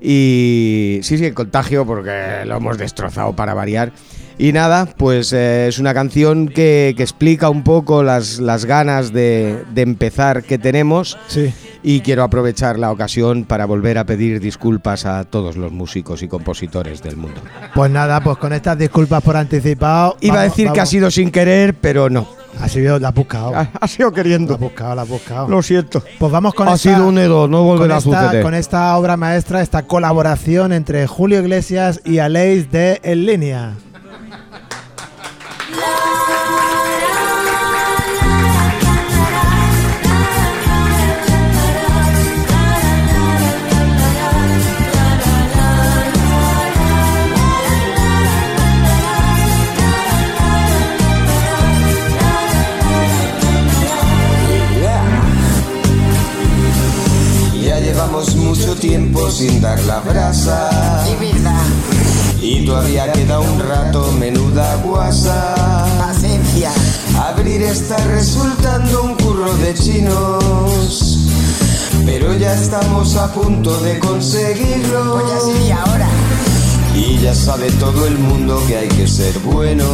Y sí, sí, el contagio porque lo hemos destrozado para variar. Y nada, pues eh, es una canción que, que explica un poco las, las ganas de, de empezar que tenemos. Sí. Y quiero aprovechar la ocasión para volver a pedir disculpas a todos los músicos y compositores del mundo. Pues nada, pues con estas disculpas por anticipado. Iba a vamos- decir que ha sido sin querer, pero no. Ha sido, la has buscado. Ha, ha sido La queriendo. has buscado, la has buscado. Lo siento. Pues vamos con Ha esta, sido un error, no volverá a suceder. Con esta obra maestra, esta colaboración entre Julio Iglesias y Aleix de En Línea. Estamos a punto de conseguirlo. Pues ahora. Y ya sabe todo el mundo que hay que ser bueno.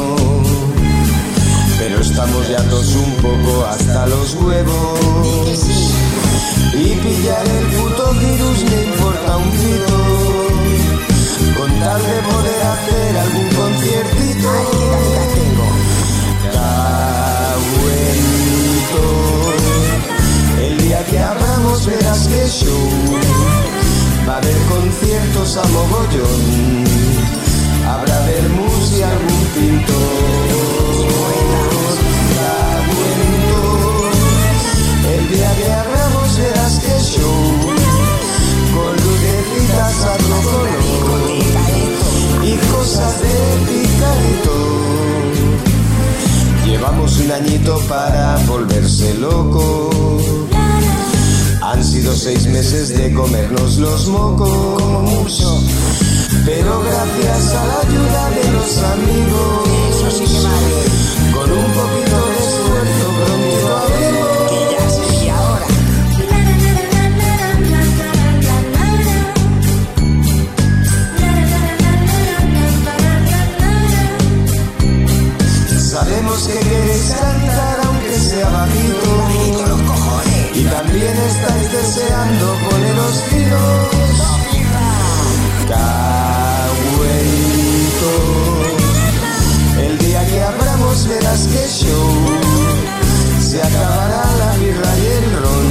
Pero estamos ya todos un poco hasta los huevos. Y pillar el puto virus me importa un pito. Con tal de poder hacer algún conciertito. Cabuento. Día que abramos verás que show. Va a haber conciertos a mogollón. Habrá vermús y algún pintor. Cabuento. El día que abramos verás que show Con lucecitas a todo color Y cosas de picarito Llevamos un añito para volverse loco Han sido seis meses de comernos los mocos Pero gracias a la ayuda de los amigos Con un poquito de esfuerzo pronto abrimos y ahora. Sabemos que queréis cantar aunque sea bajito. Y también estáis deseando poneros finos. Cahuento. El día que abramos verás que show. Se acabará la birra y el ron.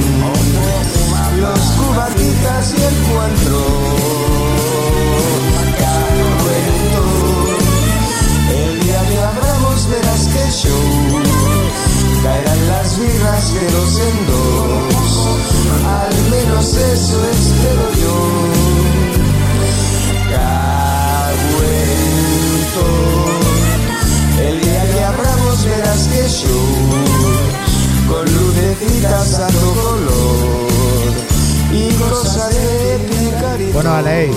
Los cubatitas y el cuantro. Birras de los en dos Al menos eso espero yo Cahuento El día que abramos verás que show Con lucecitas a tu color Y cosa de picarito Bueno, Aleix,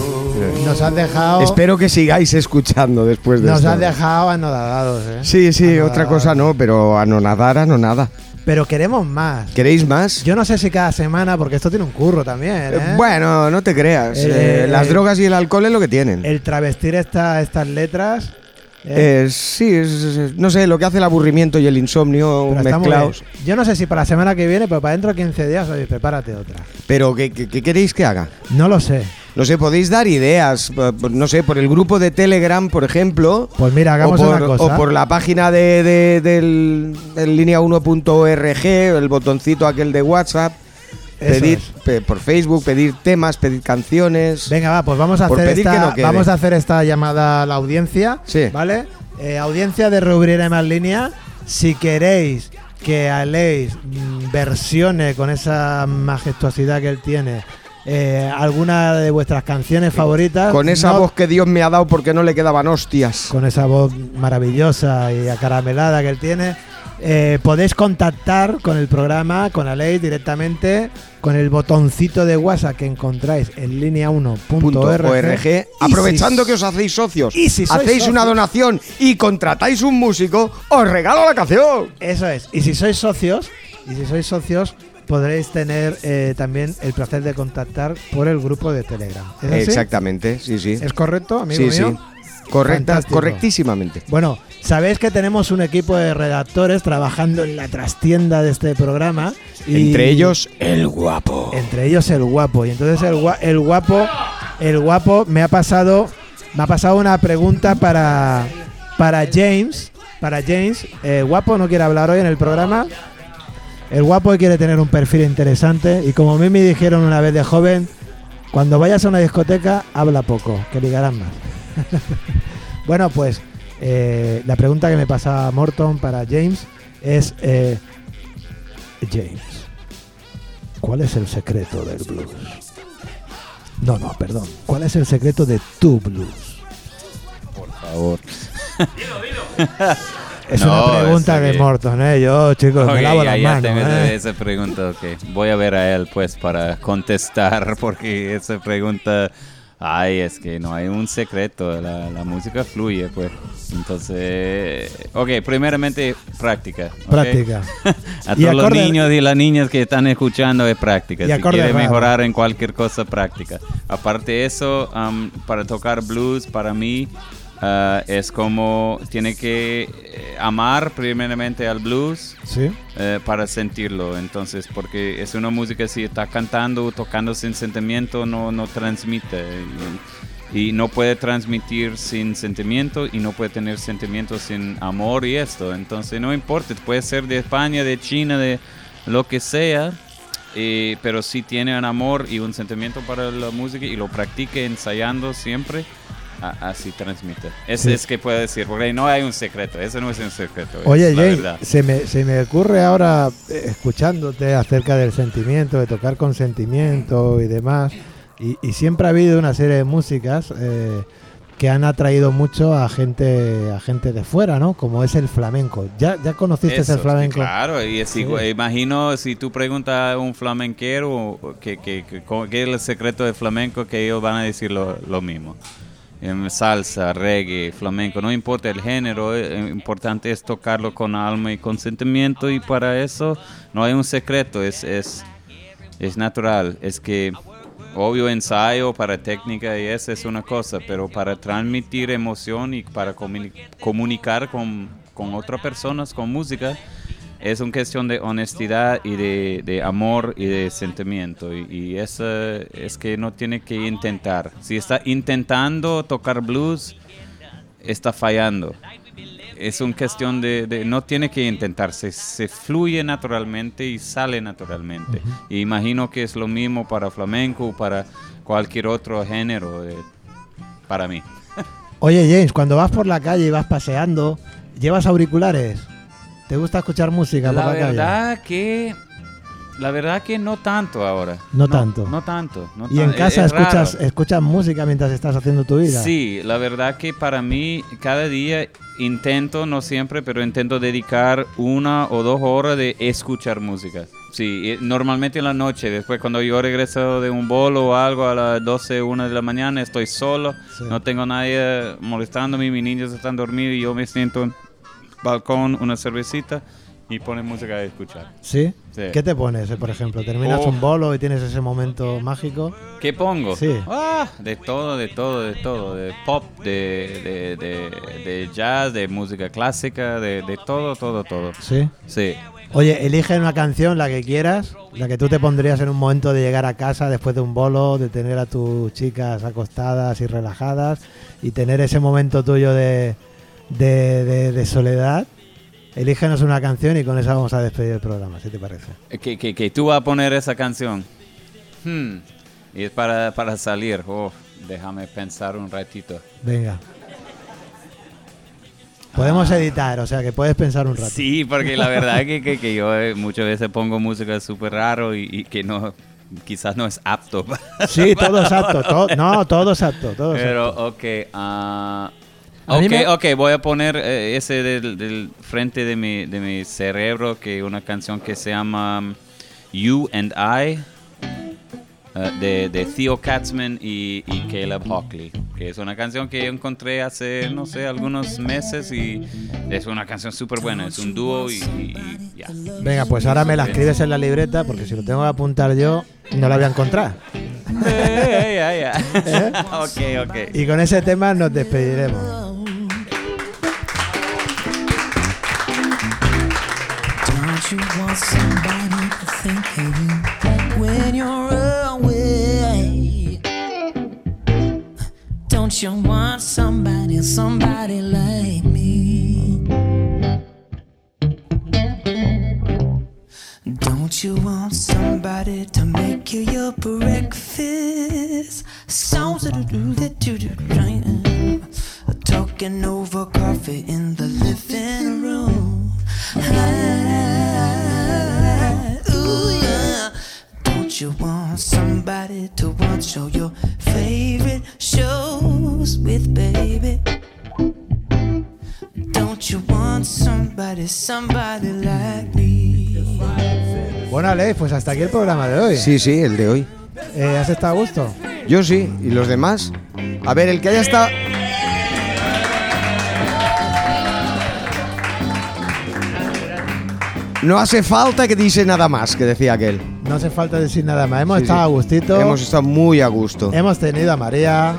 nos has dejado. Espero que sigáis escuchando después de Nos esto. has dejado anonadados, ¿eh? Sí, sí, Anonadados. otra cosa no, pero anonadar, anonada. Pero queremos más. ¿Queréis más? Yo no sé si cada semana, porque esto tiene un curro también. ¿eh? Eh, Bueno, no te creas. Eh, las drogas y el alcohol es lo que tienen. El travestir esta, estas letras. ¿eh? Sí, es- es- no sé, lo que hace el aburrimiento y el insomnio Pero mezclados. Yo no sé si para la semana que viene, pero para dentro de 15 días, oye, prepárate otra. Pero, ¿qué, qué- qué queréis que haga? No lo sé. No sé, podéis dar ideas, eh, por- no sé, por el grupo de Telegram, por ejemplo. Pues mira, hagamos o por, una cosa. o por la página de, de- del, del línea1.org, el botoncito aquel de WhatsApp. Eso Pedir pe- por Facebook, pedir temas, pedir canciones. Venga, va, pues vamos a hacer esta, no vamos a hacer esta llamada a la audiencia, Sí. ¿vale? Eh, audiencia de Rubriré más línea, si queréis que Aleix mm, versione con esa majestuosidad que él tiene eh, alguna de vuestras canciones favoritas, Con esa no- voz que Dios me ha dado porque no le quedaban hostias. con esa voz maravillosa y acaramelada que él tiene, eh, podéis contactar con el programa, con la ley directamente, con el botoncito de WhatsApp que encontráis en línea 1.org. Punto .org. Y Aprovechando si- que os hacéis socios, y si hacéis una donación y contratáis un músico, os regalo la canción. Eso es. Y si sois socios, y si sois socios, podréis tener eh, también el placer de contactar por el grupo de Telegram. ¿Es así? Exactamente, sí, sí. ¿Es correcto, amigo Sí, mío? sí. Correcta, Fantástico. correctísimamente. Bueno, sabéis que tenemos un equipo de redactores trabajando en la trastienda de este programa. y- Entre ellos, el guapo. Entre ellos el guapo. Y entonces el, gua- el guapo, el guapo me ha pasado, me ha pasado una pregunta para, para James. Para James, Eh, guapo no quiere hablar hoy en el programa. El guapo quiere tener un perfil interesante y como a mí me dijeron una vez de joven, cuando vayas a una discoteca habla poco, que ligarás más. bueno, pues eh, la pregunta que me pasa Morton para James es, eh, James, ¿cuál es el secreto del blues? No, no, perdón. ¿Cuál es el secreto de tu blues? Por favor. Es No, una pregunta de que- Morton, ¿eh? Yo, chicos, me lavo ya, las manos. ¿eh? esa pregunta, ok. Voy a ver a él, pues, para contestar, porque esa pregunta, ay, es que no hay un secreto, la, la música fluye, pues. Entonces, ok, primeramente, práctica. Práctica. a todos los niños y las niñas que están escuchando es práctica. Si acorde quiere raro. mejorar en cualquier cosa, práctica. Aparte de eso, para tocar blues, para mí, ah, es como tiene que eh, amar primeramente al blues Sí. eh, para sentirlo. Entonces, porque es una música si está cantando, tocando sin sentimiento, no, no transmite. Y, y no puede transmitir sin sentimiento y no puede tener sentimiento sin amor y esto. Entonces, no importa, puede ser de España, de China, de lo que sea. eh, pero si tiene un amor y un sentimiento para la música y lo practique ensayando siempre, así transmite. Eso Sí. es que puedo decir, porque no hay un secreto, eso no es un secreto. es Oye, verdad. se me, se me ocurre ahora, eh, escuchándote acerca del sentimiento, de tocar con sentimiento y demás, y, y siempre ha habido una serie de músicas eh, que han atraído mucho a gente a gente de fuera, ¿no? Como es el flamenco. ¿Ya, ya conociste Eso, el flamenco? Claro, y así, Sí. imagino si tú preguntas a un flamenquero que, que, que- qué es el secreto del flamenco, que ellos van a decir lo, lo mismo. Salsa, reggae, flamenco, no importa el género, eh, importante es tocarlo con alma y con sentimiento y para eso no hay un secreto, es, es, es natural, es que obvio ensayo para técnica y eso es una cosa, pero para transmitir emoción y para comuni- comunicar con, con otras personas con música es una cuestión de honestidad y de, de amor y de sentimiento y, y eso es que no tiene que intentar. Si está intentando tocar blues, está fallando. Es una cuestión de, de- no tiene que intentar, se, se fluye naturalmente y sale naturalmente. Y imagino que es lo mismo para flamenco, para cualquier otro género, eh, para mí. Oye, James, cuando vas por la calle y vas paseando, ¿llevas auriculares? ¿Te gusta escuchar música La por la calle? verdad que la verdad que no tanto ahora. No tanto. No tanto. no ¿Y en casa es escuchas, raro. escuchas música mientras estás haciendo tu vida? Sí, la verdad que para mí cada día intento, no siempre, pero intento dedicar una o dos horas de escuchar música. Sí, normalmente en la noche, después cuando yo regreso de un bolo o algo a las 12, 1 de la mañana, estoy solo, Sí. no tengo nadie molestándome, mis niños están dormidos y yo me siento balcón, una cervecita y pone música a escuchar. ¿Sí? Sí. ¿Qué te pones, por ejemplo? ¿Terminas Oh. un bolo y tienes ese momento mágico? ¿Qué pongo? Sí. Ah, de todo, de todo, de todo. De pop, de, de, de, de jazz, de música clásica, de, de todo, todo, todo. ¿Sí? Sí. Oye, elige una canción, la que quieras, la que tú te pondrías en un momento de llegar a casa después de un bolo, de tener a tus chicas acostadas y relajadas y tener ese momento tuyo de, de, de- de soledad. Elígenos una canción y con esa vamos a despedir el programa, si te parece. Que, que, que tú vas a poner esa canción. Hmm. Y es para, para salir. Oh, déjame pensar un ratito. Venga. Podemos editar, o sea que puedes pensar un rato. Sí, porque la verdad que, que, que yo eh, muchas veces pongo música súper raro y, y que no, quizás no es apto. Sí, todo es apto. to- no, todo es apto. Todo es Pero, apto. ok. ah, mí ok, me- ok, voy a poner eh, ese del, del frente de mi, de mi cerebro, que una canción que se llama um, You and I, eh, de, de Theo Katzman y, y Caleb Hockley, que es una canción que yo encontré hace, no sé, algunos meses y es una canción súper buena, es un dúo y, y- y ya. Venga, pues ahora me la escribes en la libreta porque si lo tengo que apuntar yo, no la voy a encontrar. Ya, ya. ¿Eh? ok, ok. Y con ese tema nos despediremos. You want somebody to think of you when you're away? Don't you want somebody, somebody like me? Don't you want somebody to make you your breakfast? Do do do Talking over coffee in the living room. Ah, somebody to watch all your favorite shows with, baby? Don't you want somebody, somebody like me? Bueno, Ale, pues hasta aquí el programa de hoy. Sí, sí, el de hoy. Eh, ¿Has estado a gusto? Yo sí, ¿y los demás? A ver, el que haya estado... No hace falta que dice nada más, que decía aquel. No hace falta decir nada más. Hemos Sí, estado sí. a gustito. Hemos estado muy a gusto. Hemos tenido a María.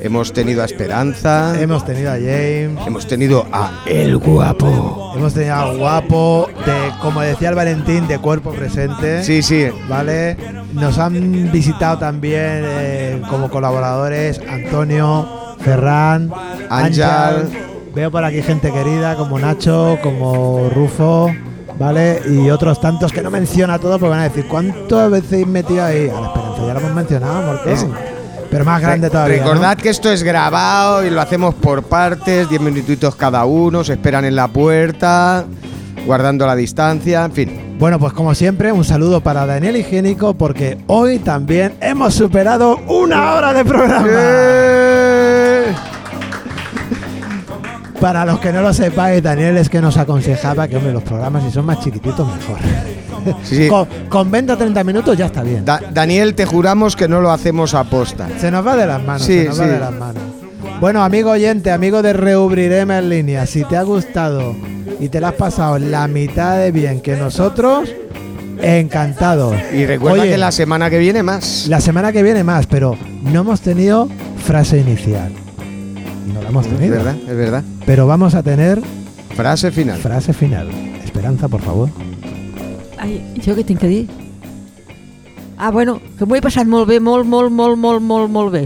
Hemos tenido a Esperanza. Hemos tenido a James. Hemos tenido a El Guapo. Hemos tenido a Guapo, de, como decía el Valentín, de cuerpo presente. Sí, sí. ¿Vale? Nos han visitado también eh, como colaboradores Antonio, Ferran, Ángel. Ángel. Veo por aquí gente querida como Nacho, como Rufo, ¿vale? Y otros tantos que no menciona todo porque van a decir, ¿cuántas veces habéis metido ahí? A la Esperanza ya lo hemos mencionado, Morcón. Es- Pero más grande todavía. ¿no? Recordad que esto es grabado y lo hacemos por partes, 10 minutitos cada uno, se esperan en la puerta, guardando la distancia, en fin. Bueno, pues como siempre, un saludo para Daniel Higiénico porque hoy también hemos superado una hora de programa. Para los que no lo sepáis, Daniel es que nos aconsejaba que, hombre, los programas si son más chiquititos, mejor. Sí, sí. Con, con 20 o 30 minutos ya está bien. Da- Daniel, te juramos que no lo hacemos a posta. Se nos va de las manos, Sí, se nos va de las manos. Bueno, amigo oyente, amigo de Reubrireme en línea, si te ha gustado y te la has pasado la mitad de bien que nosotros, encantado. Y recuerda Oye, que la semana que viene más. La semana que viene más, pero no hemos tenido frase inicial. No la hemos Es tenido. verdad, es verdad. Pero vamos a tener Frase final. frase final. Esperanza, por favor. Ai, jo què tinc que dir? Ah, bueno, que m'ho he passat molt bé, molt, molt, molt, molt, molt, molt bé.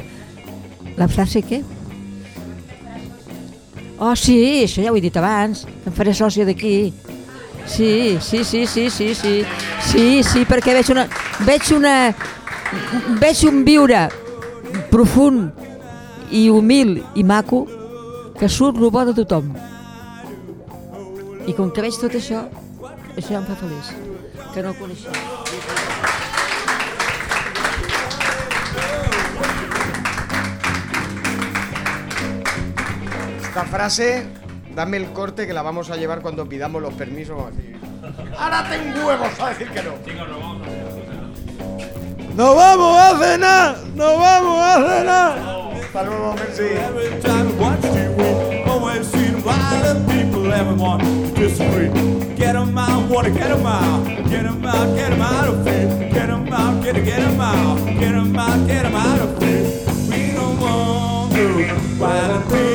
La frase què? Oh, sí, això ja ho he dit abans, que em faré sòcia d'aquí. Sí, sí, sí, sí, sí, sí. Sí, sí, perquè veig una... Veig una... Veig un viure profund i humil i maco que surt el bo de tothom. I com que veig tot això, això ja em fa feliç, que no el coneixia. Esta frase, dame el corte que la vamos a llevar cuando pidamos los permisos. vamos a decir, Ahora tengo huevos a decir que no. ¡Nos vamos a cenar! ¡Nos vamos a cenar! Hasta luego, merci. Every time I watch TV, oh, always seen violent people, everyone disagree. Get them out, wanna get them out. Get them out, get out of here. Get them out, get, get them out. Get them out, get them out of here. We don't want to violent people.